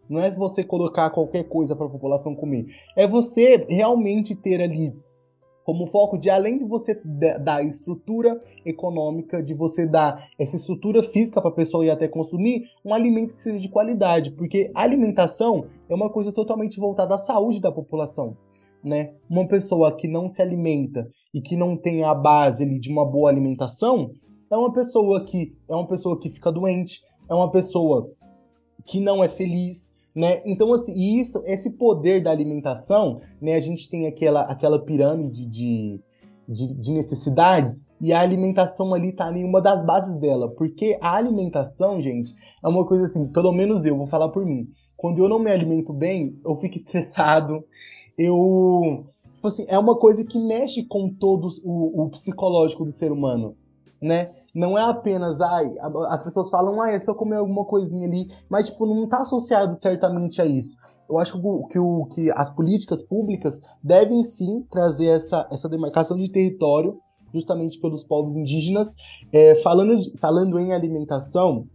não é você colocar qualquer coisa para a população comer, é você realmente ter ali como foco de além de você dar estrutura econômica, de você dar essa estrutura física para a pessoa ir até consumir, um alimento que seja de qualidade, porque alimentação é uma coisa totalmente voltada à saúde da população. Né? Uma pessoa que não se alimenta e que não tem a base ali de uma boa alimentação, é uma pessoa que é uma pessoa que fica doente, é uma pessoa que não é feliz, né? Então assim, isso, esse poder da alimentação, né? A gente tem aquela aquela pirâmide de, de, de necessidades e a alimentação ali tá em uma das bases dela, porque a alimentação, gente, é uma coisa assim, pelo menos eu vou falar por mim. Quando eu não me alimento bem, eu fico estressado, eu tipo assim, é uma coisa que mexe com todos o, o psicológico do ser humano, né? Não é apenas, ai, as pessoas falam, ah, é só comer alguma coisinha ali, mas, tipo, não está associado certamente a isso. Eu acho que, o, que as políticas públicas devem sim trazer essa, essa demarcação de território, justamente pelos povos indígenas. É, falando, falando em alimentação,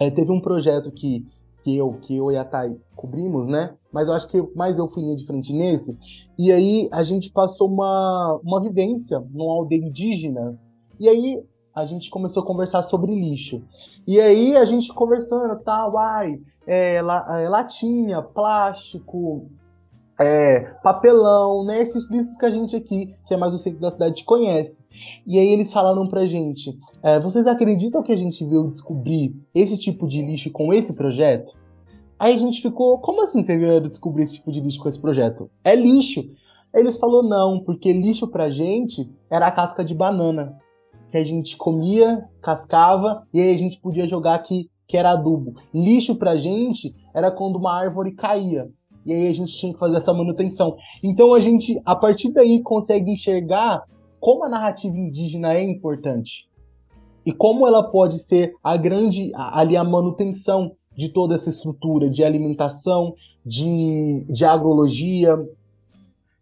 é, teve um projeto que, que, eu, que eu e a Thay cobrimos, né? Mas eu acho que mais eu fui de frente nesse. E aí a gente passou uma, uma vivência numa aldeia indígena. E aí a gente começou a conversar sobre lixo. E aí a gente conversando, tal, ai, é, é, latinha, plástico, é, papelão, né? Esses lixos que a gente aqui, que é mais o centro da cidade, conhece. E aí eles falaram pra gente: é, vocês acreditam que a gente veio descobrir esse tipo de lixo com esse projeto? Aí a gente ficou, como assim você veio descobrir esse tipo de lixo com esse projeto? É lixo. Aí eles falaram, não, porque lixo pra gente era a casca de banana que a gente comia, descascava e aí a gente podia jogar que, que era adubo. Lixo pra gente era quando uma árvore caía. E aí a gente tinha que fazer essa manutenção. Então a gente, a partir daí, consegue enxergar como a narrativa indígena é importante. E como ela pode ser a grande, ali a manutenção de toda essa estrutura de alimentação, de, de agrologia,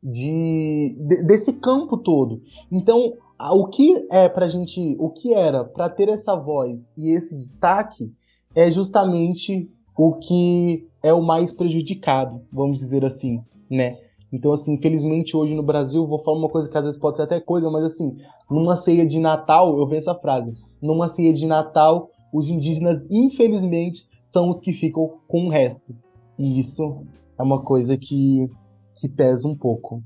de, de, desse campo todo. Então, o que é pra gente, o que era para ter essa voz e esse destaque é justamente o que é o mais prejudicado, vamos dizer assim, né? Então, assim, infelizmente hoje no Brasil, vou falar uma coisa que às vezes pode ser até coisa, mas assim, numa ceia de Natal, eu vejo essa frase, numa ceia de Natal, os indígenas, infelizmente, são os que ficam com o resto. E isso é uma coisa que, que pesa um pouco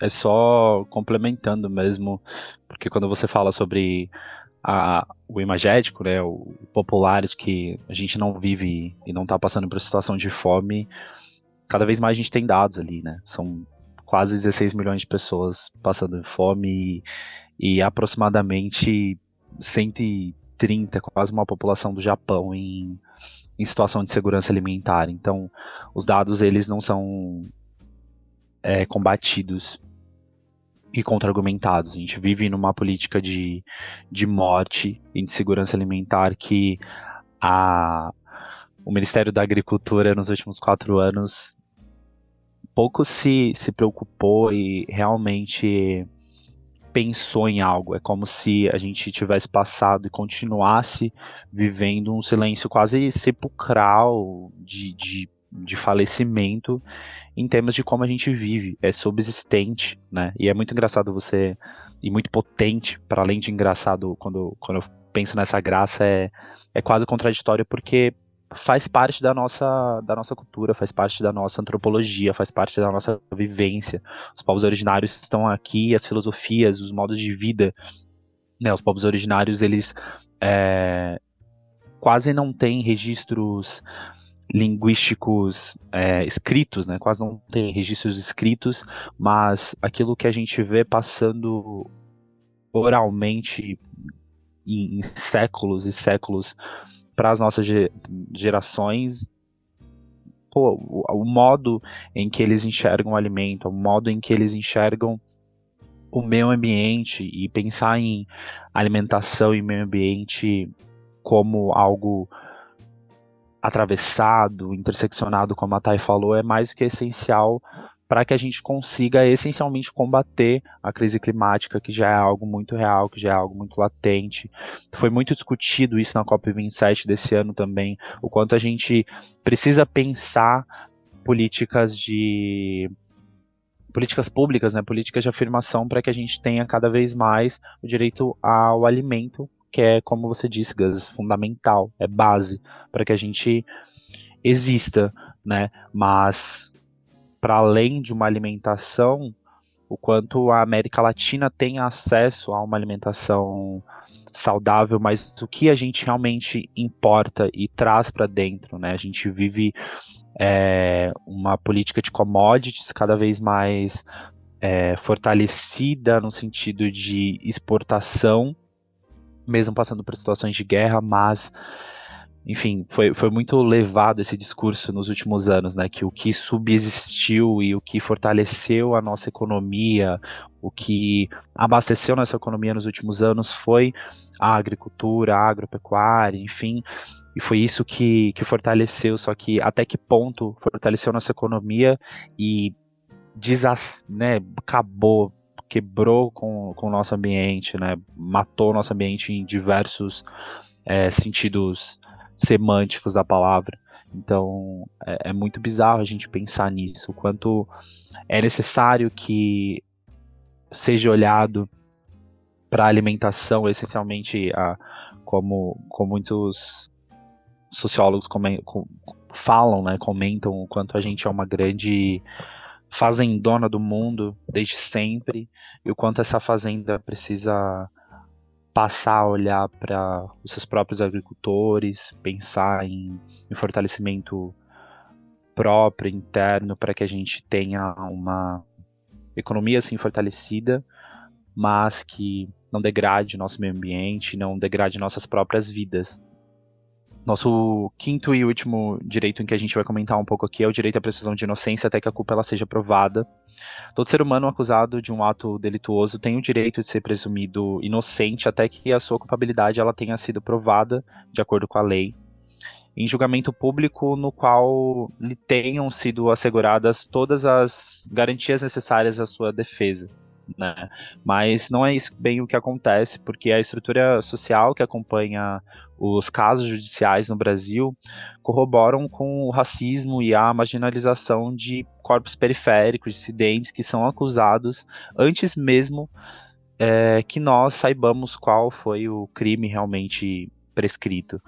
é só complementando mesmo, porque quando você fala sobre a, o imagético, né, o popular de que a gente não vive e não está passando por situação de fome, cada vez mais a gente tem dados ali, né? São quase 16 milhões de pessoas passando fome e, e aproximadamente 130, quase uma população do Japão em, em situação de segurança alimentar. Então, os dados eles não são é, combatidos e contra-argumentados. A gente vive numa política de, de morte e de segurança alimentar que a, o Ministério da Agricultura nos últimos quatro anos pouco se, se preocupou e realmente pensou em algo. É como se a gente tivesse passado e continuasse vivendo um silêncio quase sepulcral de, de, de falecimento em termos de como a gente vive, é subsistente, né? E é muito engraçado você e muito potente, para além de engraçado quando, quando eu penso nessa graça é, é quase contraditório porque faz parte da nossa, da nossa cultura, faz parte da nossa antropologia, faz parte da nossa vivência. Os povos originários estão aqui, as filosofias, os modos de vida, né? Os povos originários eles é, quase não têm registros linguísticos é, escritos, né? Quase não tem registros escritos, mas aquilo que a gente vê passando oralmente em, em séculos e séculos para as nossas gerações, pô, o, modo em que eles enxergam o alimento, o modo em que eles enxergam o meio ambiente e pensar em alimentação e meio ambiente como algo atravessado, interseccionado, como a Thay falou, é mais do que essencial para que a gente consiga essencialmente combater a crise climática, que já é algo muito real, que já é algo muito latente. Foi muito discutido isso na COP27 desse ano também, o quanto a gente precisa pensar políticas de políticas públicas, né, políticas de afirmação para que a gente tenha cada vez mais o direito ao alimento que é, como você disse, Gus, fundamental, é base para que a gente exista, né? Mas para além de uma alimentação, o quanto a América Latina tem acesso a uma alimentação saudável, mas o que a gente realmente importa e traz para dentro, né? A gente vive é, uma política de commodities cada vez mais é, fortalecida no sentido de exportação, mesmo passando por situações de guerra, mas enfim, foi, foi muito levado esse discurso nos últimos anos, né? Que o que subsistiu e o que fortaleceu a nossa economia, o que abasteceu nossa economia nos últimos anos foi a agricultura, a agropecuária, enfim. E foi isso que, que fortaleceu, só que até que ponto fortaleceu nossa economia e desas, né, acabou, quebrou com, com o nosso ambiente, né, matou o nosso ambiente em diversos é, sentidos semânticos da palavra. Então é, é, muito bizarro a gente pensar nisso, o quanto é necessário que seja olhado para a alimentação, essencialmente, a, como, como muitos sociólogos com, falam, né, comentam o quanto a gente é uma grande fazendona do mundo desde sempre e o quanto essa fazenda precisa passar a olhar para os seus próprios agricultores, pensar em, em fortalecimento próprio, interno, para que a gente tenha uma economia assim fortalecida, mas que não degrade nosso meio ambiente, não degrade nossas próprias vidas. Nosso quinto e último direito em que a gente vai comentar um pouco aqui é o direito à presunção de inocência até que a culpa ela seja provada. Todo ser humano acusado de um ato delituoso tem o direito de ser presumido inocente até que a sua culpabilidade ela tenha sido provada de acordo com a lei. Em julgamento público no qual lhe tenham sido asseguradas todas as garantias necessárias à sua defesa né? Mas não é isso bem o que acontece, porque a estrutura social que acompanha os casos judiciais no Brasil corroboram com o racismo e a marginalização de corpos periféricos, dissidentes que são acusados antes mesmo é, que nós saibamos qual foi o crime realmente prescrito.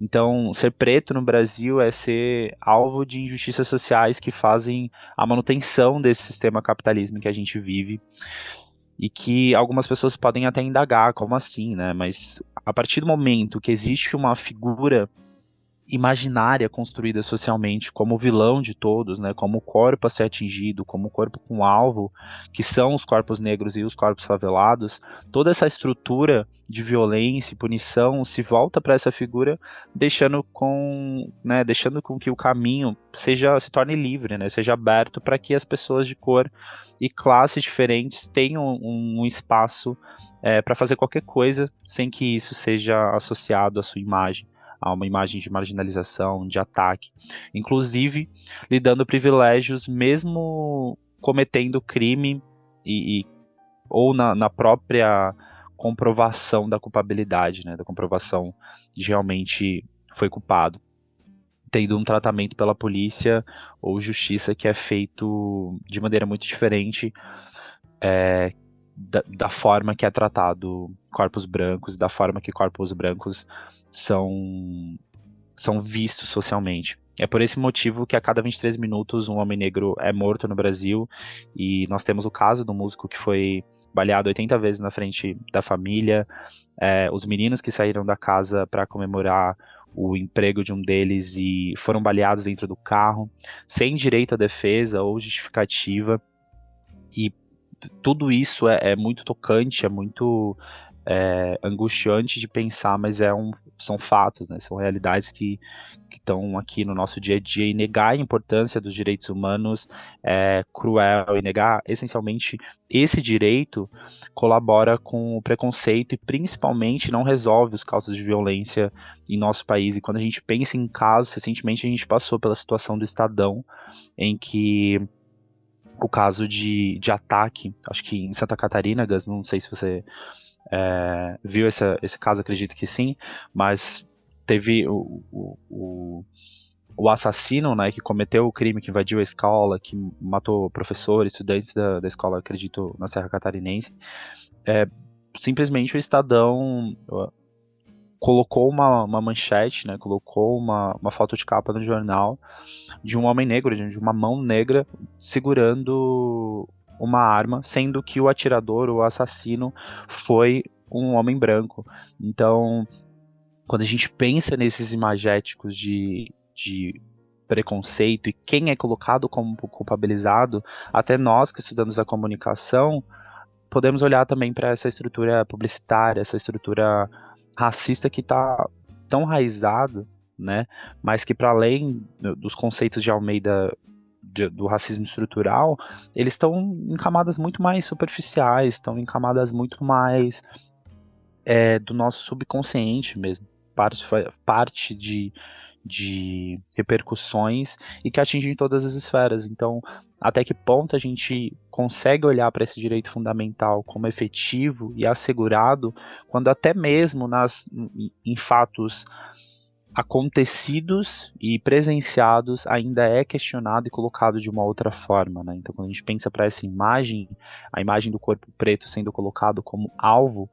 Então, ser preto no Brasil é ser alvo de injustiças sociais que fazem a manutenção desse sistema capitalismo que a gente vive e que algumas pessoas podem até indagar como assim, né? Mas a partir do momento que existe uma figura imaginária construída socialmente como vilão de todos, né, como o corpo a ser atingido, como o corpo com alvo, que são os corpos negros e os corpos favelados, toda essa estrutura de violência e punição se volta para essa figura, deixando com, né, deixando com que o caminho seja se torne livre, né, seja aberto para que as pessoas de cor e classes diferentes tenham um, um espaço é, para fazer qualquer coisa sem que isso seja associado à sua imagem a uma imagem de marginalização, de ataque, inclusive lhe dando privilégios mesmo cometendo crime e, e ou na, na, própria comprovação da culpabilidade, né, da comprovação de realmente foi culpado, tendo um tratamento pela polícia ou justiça que é feito de maneira muito diferente é, da, da, forma que é tratado corpos brancos, da forma que corpos brancos são, são vistos socialmente. É por esse motivo que a cada 23 minutos um homem negro é morto no Brasil e nós temos o caso do músico que foi baleado 80 vezes na frente da família, é, os meninos que saíram da casa para comemorar o emprego de um deles e foram baleados dentro do carro, sem direito à defesa ou justificativa. E tudo isso é, é muito tocante, é muito é, angustiante de pensar, mas é um, são fatos, né? são realidades que estão aqui no nosso dia a dia e negar a importância dos direitos humanos é cruel e negar essencialmente esse direito colabora com o preconceito e principalmente não resolve os casos de violência em nosso país. E quando a gente pensa em casos, recentemente a gente passou pela situação do Estadão, em que o caso de, de ataque, acho que em Santa Catarina, Gus, não sei se você é, viu essa, esse caso, acredito que sim, mas teve o, o, o, o, assassino né, que cometeu o crime, que invadiu a escola, que matou professores, estudantes da, da escola, acredito, na Serra Catarinense. É, simplesmente o Estadão colocou uma, uma manchete, né, colocou uma, uma foto de capa no jornal de um homem negro, de uma mão negra segurando uma arma, sendo que o atirador, o assassino, foi um homem branco. Então, quando a gente pensa nesses imagéticos de, de preconceito e quem é colocado como culpabilizado, até nós que estudamos a comunicação, podemos olhar também para essa estrutura publicitária, essa estrutura racista que está tão raizado, né? Mas que para além dos conceitos de Almeida de, do racismo estrutural, eles estão em camadas muito mais superficiais, estão em camadas muito mais é, do nosso subconsciente mesmo, parte, parte de, de repercussões e que atingem todas as esferas. Então, até que ponto a gente consegue olhar para esse direito fundamental como efetivo e assegurado, quando até mesmo nas, em fatos acontecidos e presenciados ainda é questionado e colocado de uma outra forma, né? Então, quando a gente pensa para essa imagem, a imagem do corpo preto sendo colocado como alvo,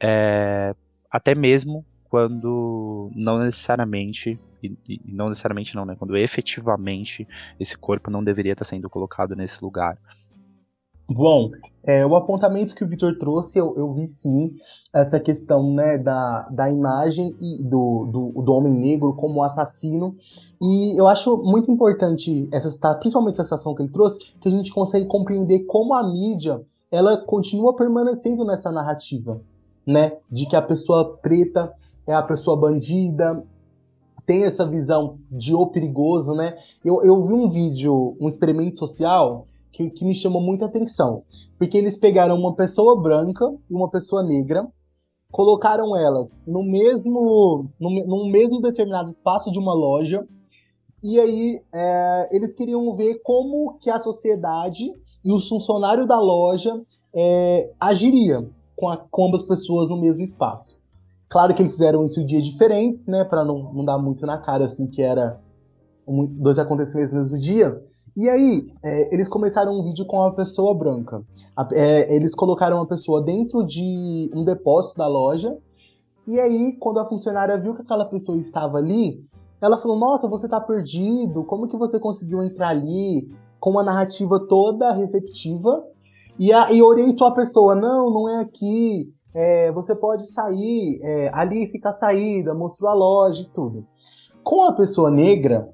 é, até mesmo quando não necessariamente e, e, não necessariamente não, né? Quando efetivamente esse corpo não deveria estar sendo colocado nesse lugar. Bom, é, o apontamento que o Vitor trouxe, eu, eu, vi sim essa questão né, da, da imagem e do, do, do, homem negro como assassino. E eu acho muito importante, essa, principalmente essa situação que ele trouxe, que a gente consegue compreender como a mídia ela continua permanecendo nessa narrativa, né? De que a pessoa preta é a pessoa bandida, tem essa visão de o perigoso, né? Eu, eu vi um vídeo, um experimento social que, que me chamou muita atenção. Porque eles pegaram uma pessoa branca e uma pessoa negra, colocaram elas no mesmo, no, no mesmo determinado espaço de uma loja, e aí é, eles queriam ver como que a sociedade e os funcionários da loja é, agiria com, a, com ambas pessoas no mesmo espaço. Claro que eles fizeram isso em dias diferentes, né, para não, não dar muito na cara assim que era um, dois acontecimentos no mesmo dia. E aí, é, eles começaram um vídeo com uma pessoa branca. A, é, eles colocaram uma pessoa dentro de um depósito da loja. E aí, quando a funcionária viu que aquela pessoa estava ali, ela falou: Nossa, você tá perdido, como que você conseguiu entrar ali? Com uma narrativa toda receptiva. E, a, e orientou a pessoa: Não, não é aqui. É, você pode sair, é, ali fica a saída, mostrou a loja e tudo. Com a pessoa negra,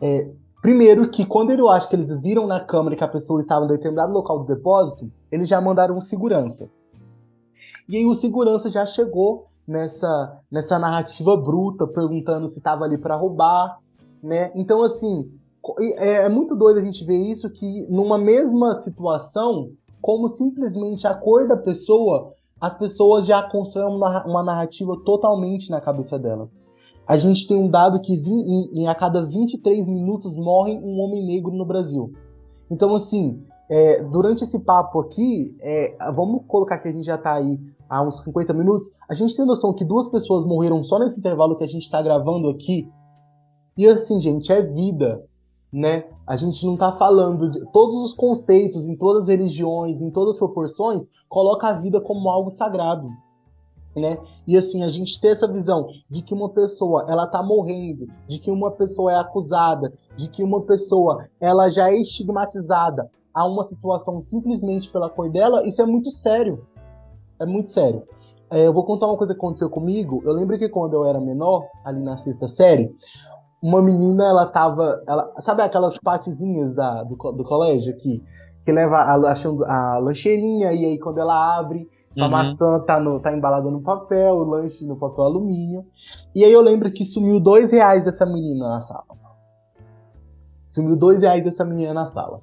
é, Primeiro que quando eu acho que eles viram na câmera que a pessoa estava em determinado local do depósito, eles já mandaram um segurança. E aí o segurança já chegou nessa, nessa narrativa bruta, perguntando se estava ali para roubar, né? Então assim, é, é muito doido a gente ver isso que numa mesma situação, como simplesmente a cor da pessoa, as pessoas já constroem uma narrativa totalmente na cabeça delas a gente tem um dado que a cada 23 minutos morre um homem negro no Brasil. Então, assim, é, durante esse papo aqui, é, vamos colocar que a gente já está aí há uns 50 minutos, a gente tem noção que duas pessoas morreram só nesse intervalo que a gente está gravando aqui. E assim, gente, é vida, né? A gente não está falando de todos os conceitos em todas as religiões, em todas as proporções, coloca a vida como algo sagrado né? E assim, a gente ter essa visão de que uma pessoa, ela tá morrendo, de que uma pessoa é acusada, de que uma pessoa, ela já é estigmatizada a uma situação simplesmente pela cor dela, isso é muito sério. É muito sério. É, eu vou contar uma coisa que aconteceu comigo. Eu lembro que quando eu era menor, ali na sexta série, uma menina, ela tava. Ela, sabe aquelas patezinhas da, do, do colégio aqui? Que leva a, a, a lancheirinha e aí quando ela abre, Uhum. A maçã tá, no, tá embalada no papel, o lanche no papel alumínio. E aí eu lembro que sumiu dois reais dessa menina na sala. Sumiu dois reais dessa menina na sala.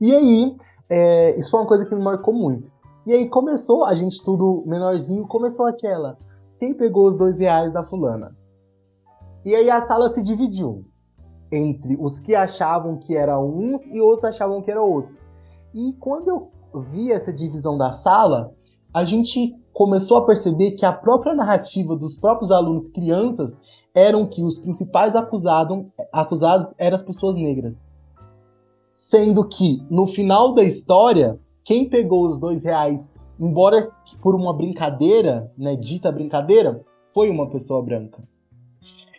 E aí, é, isso foi uma coisa que me marcou muito. E aí começou, a gente tudo menorzinho, começou aquela. Quem pegou os dois reais da fulana? E aí a sala se dividiu entre os que achavam que eram uns e outros achavam que eram outros. E quando eu vi essa divisão da sala, a gente começou a perceber que a própria narrativa dos próprios alunos crianças eram que os principais acusado, acusados eram as pessoas negras. Sendo que, no final da história, quem pegou os dois reais, embora por uma brincadeira, né, dita brincadeira, foi uma pessoa branca.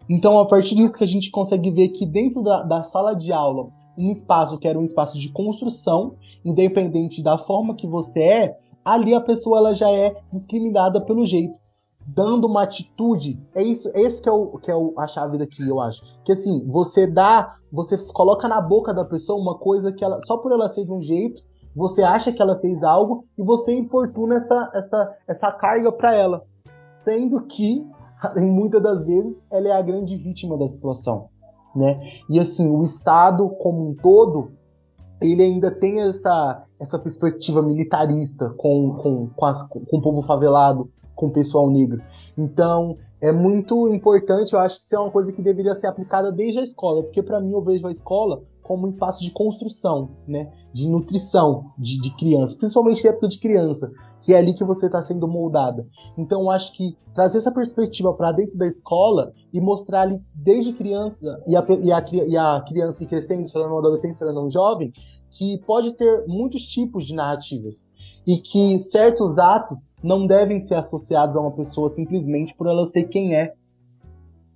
Então, a partir disso que a gente consegue ver que dentro da, da sala de aula, um espaço que era um espaço de construção, independente da forma que você é, ali a pessoa ela já é discriminada pelo jeito dando uma atitude. É isso, esse que é o que é o, a chave daqui, eu acho. Que assim, você dá, você coloca na boca da pessoa uma coisa que ela só por ela ser de um jeito, você acha que ela fez algo e você importuna essa essa essa carga para ela, sendo que muitas das vezes ela é a grande vítima da situação, né? E assim, o Estado como um todo, ele ainda tem essa essa perspectiva militarista com, com, com, as, com o povo favelado, com o pessoal negro. Então, é muito importante, eu acho que isso é uma coisa que deveria ser aplicada desde a escola, porque para mim eu vejo a escola como um espaço de construção, né? De nutrição de, de criança, principalmente na época de criança, que é ali que você está sendo moldada. Então, acho que trazer essa perspectiva para dentro da escola e mostrar ali desde criança e a, e a, e a criança crescendo, se tornando um adolescente, se tornando um jovem, que pode ter muitos tipos de narrativas e que certos atos não devem ser associados a uma pessoa simplesmente por ela ser quem é,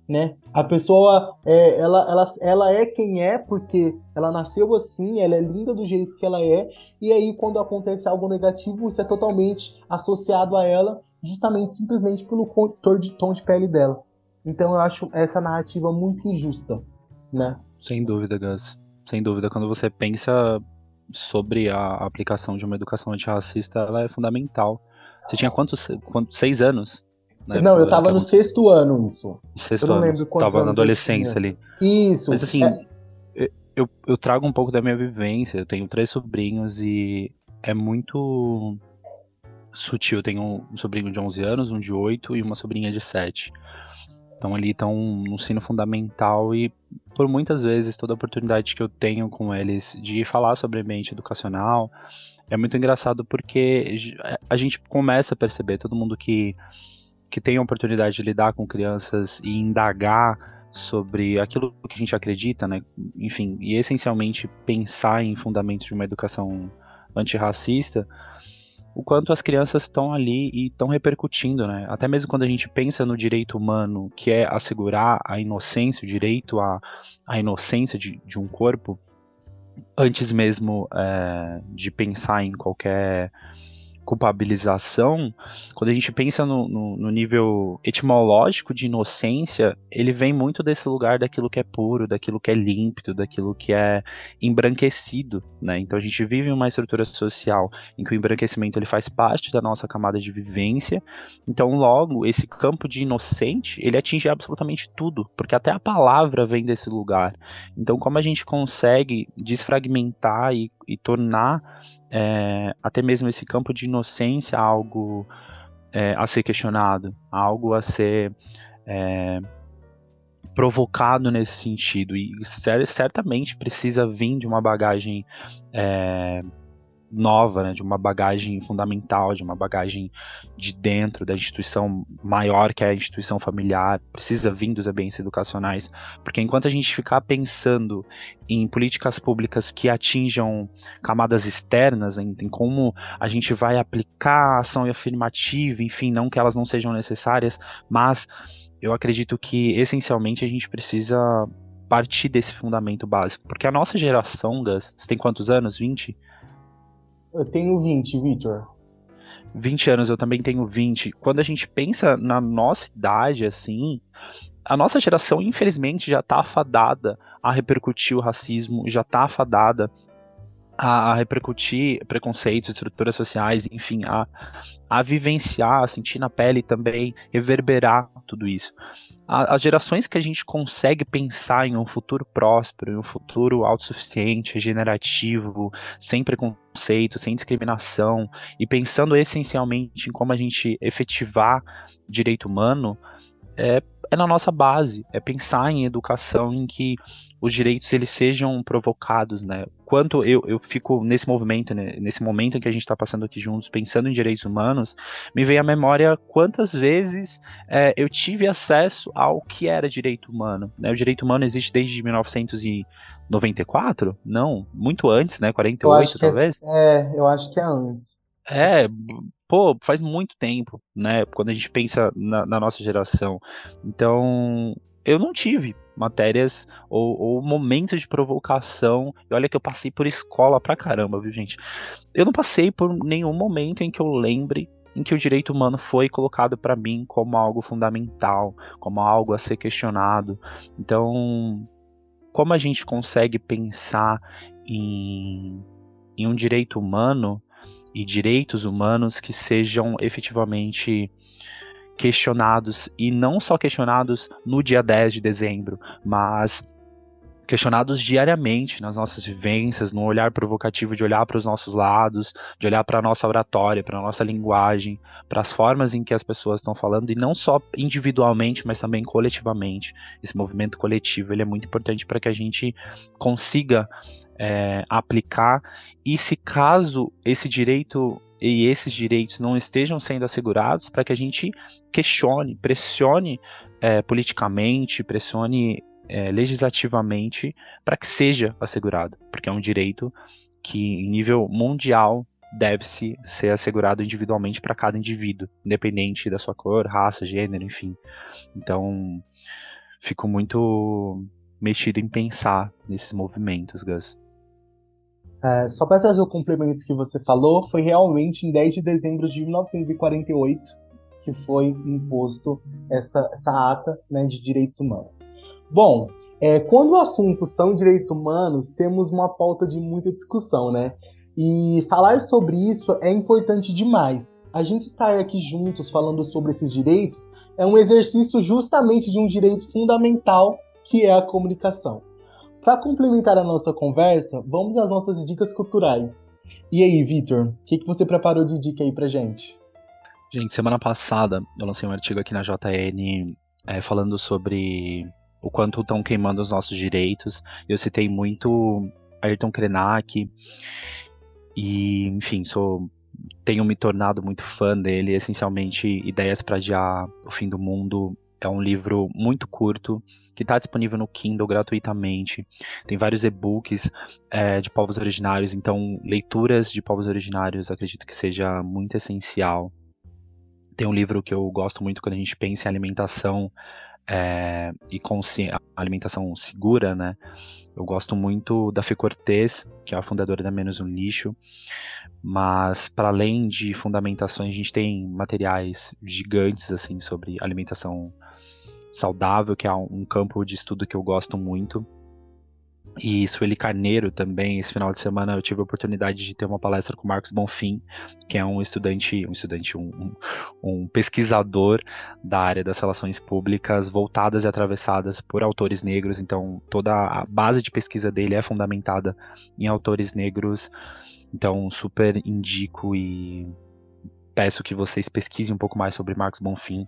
né? A pessoa é, ela, ela, ela é quem é porque ela nasceu assim, ela é linda do jeito que ela é e aí quando acontece algo negativo isso é totalmente associado a ela justamente simplesmente pelo tom de, tom de pele dela. Então eu acho essa narrativa muito injusta, né? Sem dúvida, Gus. Sem dúvida, quando você pensa sobre a aplicação de uma educação antirracista, ela é fundamental. Você tinha quantos, quantos seis anos? Né, não, eu tava no sexto ano isso. Sexto eu não lembro quantos Tava na adolescência ali. Isso. Mas assim, é... eu, eu trago um pouco da minha vivência. Eu tenho três sobrinhos e é muito sutil. Eu tenho um sobrinho de 11 anos, um de 8 e uma sobrinha de 7. Então ali estão no ensino fundamental e por muitas vezes toda oportunidade que eu tenho com eles de falar sobre ambiente educacional é muito engraçado porque a gente começa a perceber todo mundo que que tem a oportunidade de lidar com crianças e indagar sobre aquilo que a gente acredita, né? Enfim, e essencialmente pensar em fundamentos de uma educação antirracista, o quanto as crianças estão ali e estão repercutindo, né? Até mesmo quando a gente pensa no direito humano, que é assegurar a inocência, o direito à, à inocência de, de um corpo, antes mesmo é, de pensar em qualquer culpabilização, quando a gente pensa no, no, no, nível etimológico de inocência, ele vem muito desse lugar daquilo que é puro, daquilo que é límpido, daquilo que é embranquecido, né? Então a gente vive em uma estrutura social em que o embranquecimento ele faz parte da nossa camada de vivência. Então logo esse campo de inocente ele atinge absolutamente tudo, porque até a palavra vem desse lugar. Então como a gente consegue desfragmentar e, e tornar é, até mesmo esse campo de inocência algo é, a ser questionado, algo a ser é, provocado nesse sentido. E certamente precisa vir de uma bagagem é, nova, né, de uma bagagem fundamental, de uma bagagem de dentro da instituição maior que é a instituição familiar, precisa vir dos ambientes educacionais, porque enquanto a gente ficar pensando em políticas públicas que atinjam camadas externas, em, em como a gente vai aplicar a ação afirmativa, enfim, não que elas não sejam necessárias, mas eu acredito que essencialmente a gente precisa partir desse fundamento básico, porque a nossa geração, Gus, você tem quantos anos? 20? Eu tenho 20, Victor. 20 anos, eu também tenho 20. Quando a gente pensa na nossa idade, assim, a nossa geração, infelizmente, já tá afadada a repercutir o racismo, já tá afadada a, a repercutir preconceitos, estruturas sociais, enfim, a, a vivenciar, a sentir na pele também, reverberar tudo isso. As gerações que a gente consegue pensar em um futuro próspero, em um futuro autossuficiente, regenerativo, sem preconceito, sem discriminação, e pensando essencialmente em como a gente efetivar direito humano, é, é na nossa base, é pensar em educação em que os direitos eles sejam provocados, né? Quanto eu, eu fico nesse movimento, né, nesse momento em que a gente está passando aqui juntos, pensando em direitos humanos, me vem à memória quantas vezes é, eu tive acesso ao que era direito humano. Né? O direito humano existe desde 1994? Não, muito antes, né? 48 é talvez? É, é, eu acho que é antes. É, pô, faz muito tempo, né? Quando a gente pensa na, na nossa geração. Então, eu não tive matérias ou, ou, momentos de provocação. E olha que eu passei por escola pra caramba, viu, gente? Eu não passei por nenhum momento em que eu lembre em que o direito humano foi colocado para mim como algo fundamental, como algo a ser questionado. Então, como a gente consegue pensar em, em um direito humano e direitos humanos que sejam efetivamente questionados e não só questionados no dia 10 de dezembro, mas questionados diariamente nas nossas vivências, no olhar provocativo de olhar para os nossos lados, de olhar para a nossa oratória, para a nossa linguagem, para as formas em que as pessoas estão falando, e não só individualmente, mas também coletivamente. Esse movimento coletivo ele é muito importante para que a gente consiga é, aplicar, e se caso esse direito e esses direitos não estejam sendo assegurados, para que a gente questione, pressione é, politicamente, pressione é, legislativamente para que seja assegurado, porque é um direito que, em nível mundial, deve-se ser assegurado individualmente para cada indivíduo, independente da sua cor, raça, gênero, enfim. Então, fico muito mexido em pensar nesses movimentos, Gus. É, só para trazer o complemento que você falou, foi realmente em 10 de dezembro de 1948 que foi imposto essa, essa ata né, de direitos humanos. Bom, é, quando o assunto são direitos humanos, temos uma pauta de muita discussão, né? E falar sobre isso é importante demais. A gente estar aqui juntos falando sobre esses direitos é um exercício justamente de um direito fundamental que é a comunicação. Para complementar a nossa conversa, vamos às nossas dicas culturais. E aí, Vitor, o que, que você preparou de dica aí pra gente? Gente, semana passada eu lancei um artigo aqui na JN é, falando sobre o quanto estão queimando os nossos direitos. Eu citei muito Ayrton Krenak e, enfim, sou tenho me tornado muito fã dele, essencialmente Ideias para Adiar o Fim do Mundo. É um livro muito curto que está disponível no Kindle gratuitamente. Tem vários e-books é, de povos originários, então leituras de povos originários acredito que seja muito essencial. Tem um livro que eu gosto muito quando a gente pensa em alimentação é, e alimentação segura, né? Eu gosto muito da Fê Cortez, que é a fundadora da Menos um Lixo, mas para além de fundamentações, a gente tem materiais gigantes assim sobre alimentação saudável, que é um campo de estudo que eu gosto muito. E Sueli Carneiro também, esse final de semana eu tive a oportunidade de ter uma palestra com o Marcos Bonfim, que é um estudante, um estudante, um, um, um, pesquisador da área das relações públicas voltadas e atravessadas por autores negros. Então, toda a base de pesquisa dele é fundamentada em autores negros. Então, super indico e peço que vocês pesquisem um pouco mais sobre Marcos Bonfim.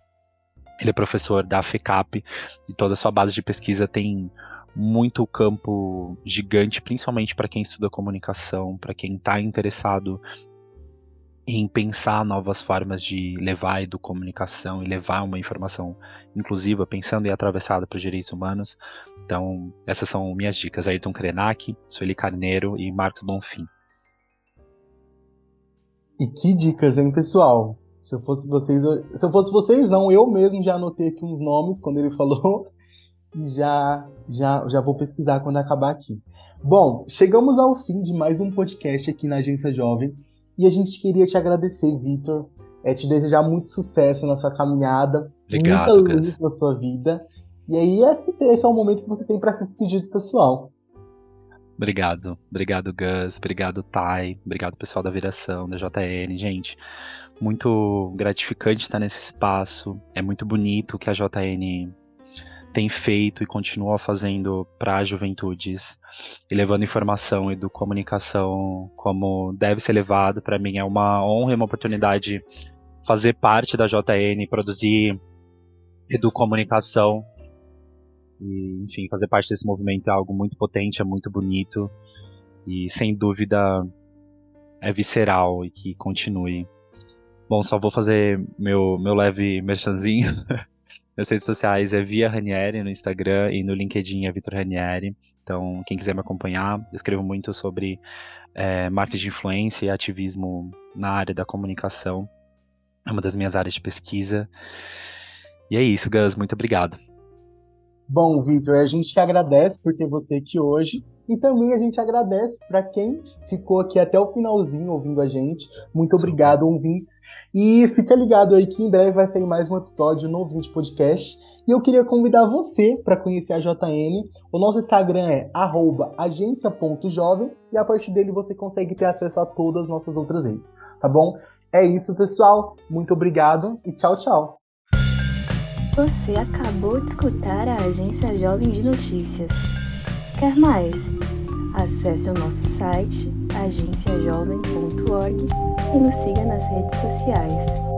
Ele é professor da FECAP e toda a sua base de pesquisa tem muito campo gigante, principalmente para quem estuda comunicação, para quem está interessado em pensar novas formas de levar a comunicação e levar uma informação inclusiva, pensando e atravessada para os direitos humanos. Então, essas são minhas dicas. Ayrton Krenak, Sueli Carneiro e Marcos Bonfim. E que dicas, hein, pessoal? Se eu fosse vocês, se eu fosse vocês não, eu mesmo já anotei aqui uns nomes quando ele falou e já, já, já vou pesquisar quando acabar aqui. Bom, chegamos ao fim de mais um podcast aqui na Agência Jovem e a gente queria te agradecer, Vitor, é, te desejar muito sucesso na sua caminhada, Obrigado, muita luz na sua vida. E aí esse, esse é o momento que você tem para se despedir do pessoal. Obrigado, obrigado Gus, obrigado Thay, obrigado pessoal da Viração, da JN, gente. Muito gratificante estar nesse espaço. É muito bonito que a JN tem feito e continua fazendo para as juventudes e levando informação e do comunicação como deve ser levado. Para mim é uma honra e uma oportunidade fazer parte da JN, produzir educomunicação e, enfim, fazer parte desse movimento é algo muito potente, é muito bonito e sem dúvida é visceral e que continue. Bom, só vou fazer meu, meu leve merchanzinho. Nas redes sociais é Via Ranieri no Instagram e no LinkedIn é Vitor Ranieri. Então, quem quiser me acompanhar, eu escrevo muito sobre é, marketing de influência e ativismo na área da comunicação. É uma das minhas áreas de pesquisa. E é isso, Gus. Muito obrigado. Bom, Vitor, a gente te agradece por ter você aqui hoje e também a gente agradece para quem ficou aqui até o finalzinho ouvindo a gente. Muito obrigado, ouvintes. E fica ligado aí que em breve vai sair mais um episódio no Ouvinte Podcast. E eu queria convidar você para conhecer a JN. O nosso Instagram é agência.jovem e a partir dele você consegue ter acesso a todas as nossas outras redes, tá bom? É isso, pessoal. Muito obrigado e tchau, tchau. Você acabou de escutar a Agência Jovem de Notícias. Quer mais? Acesse o nosso site agenciajovem.org e nos siga nas redes sociais.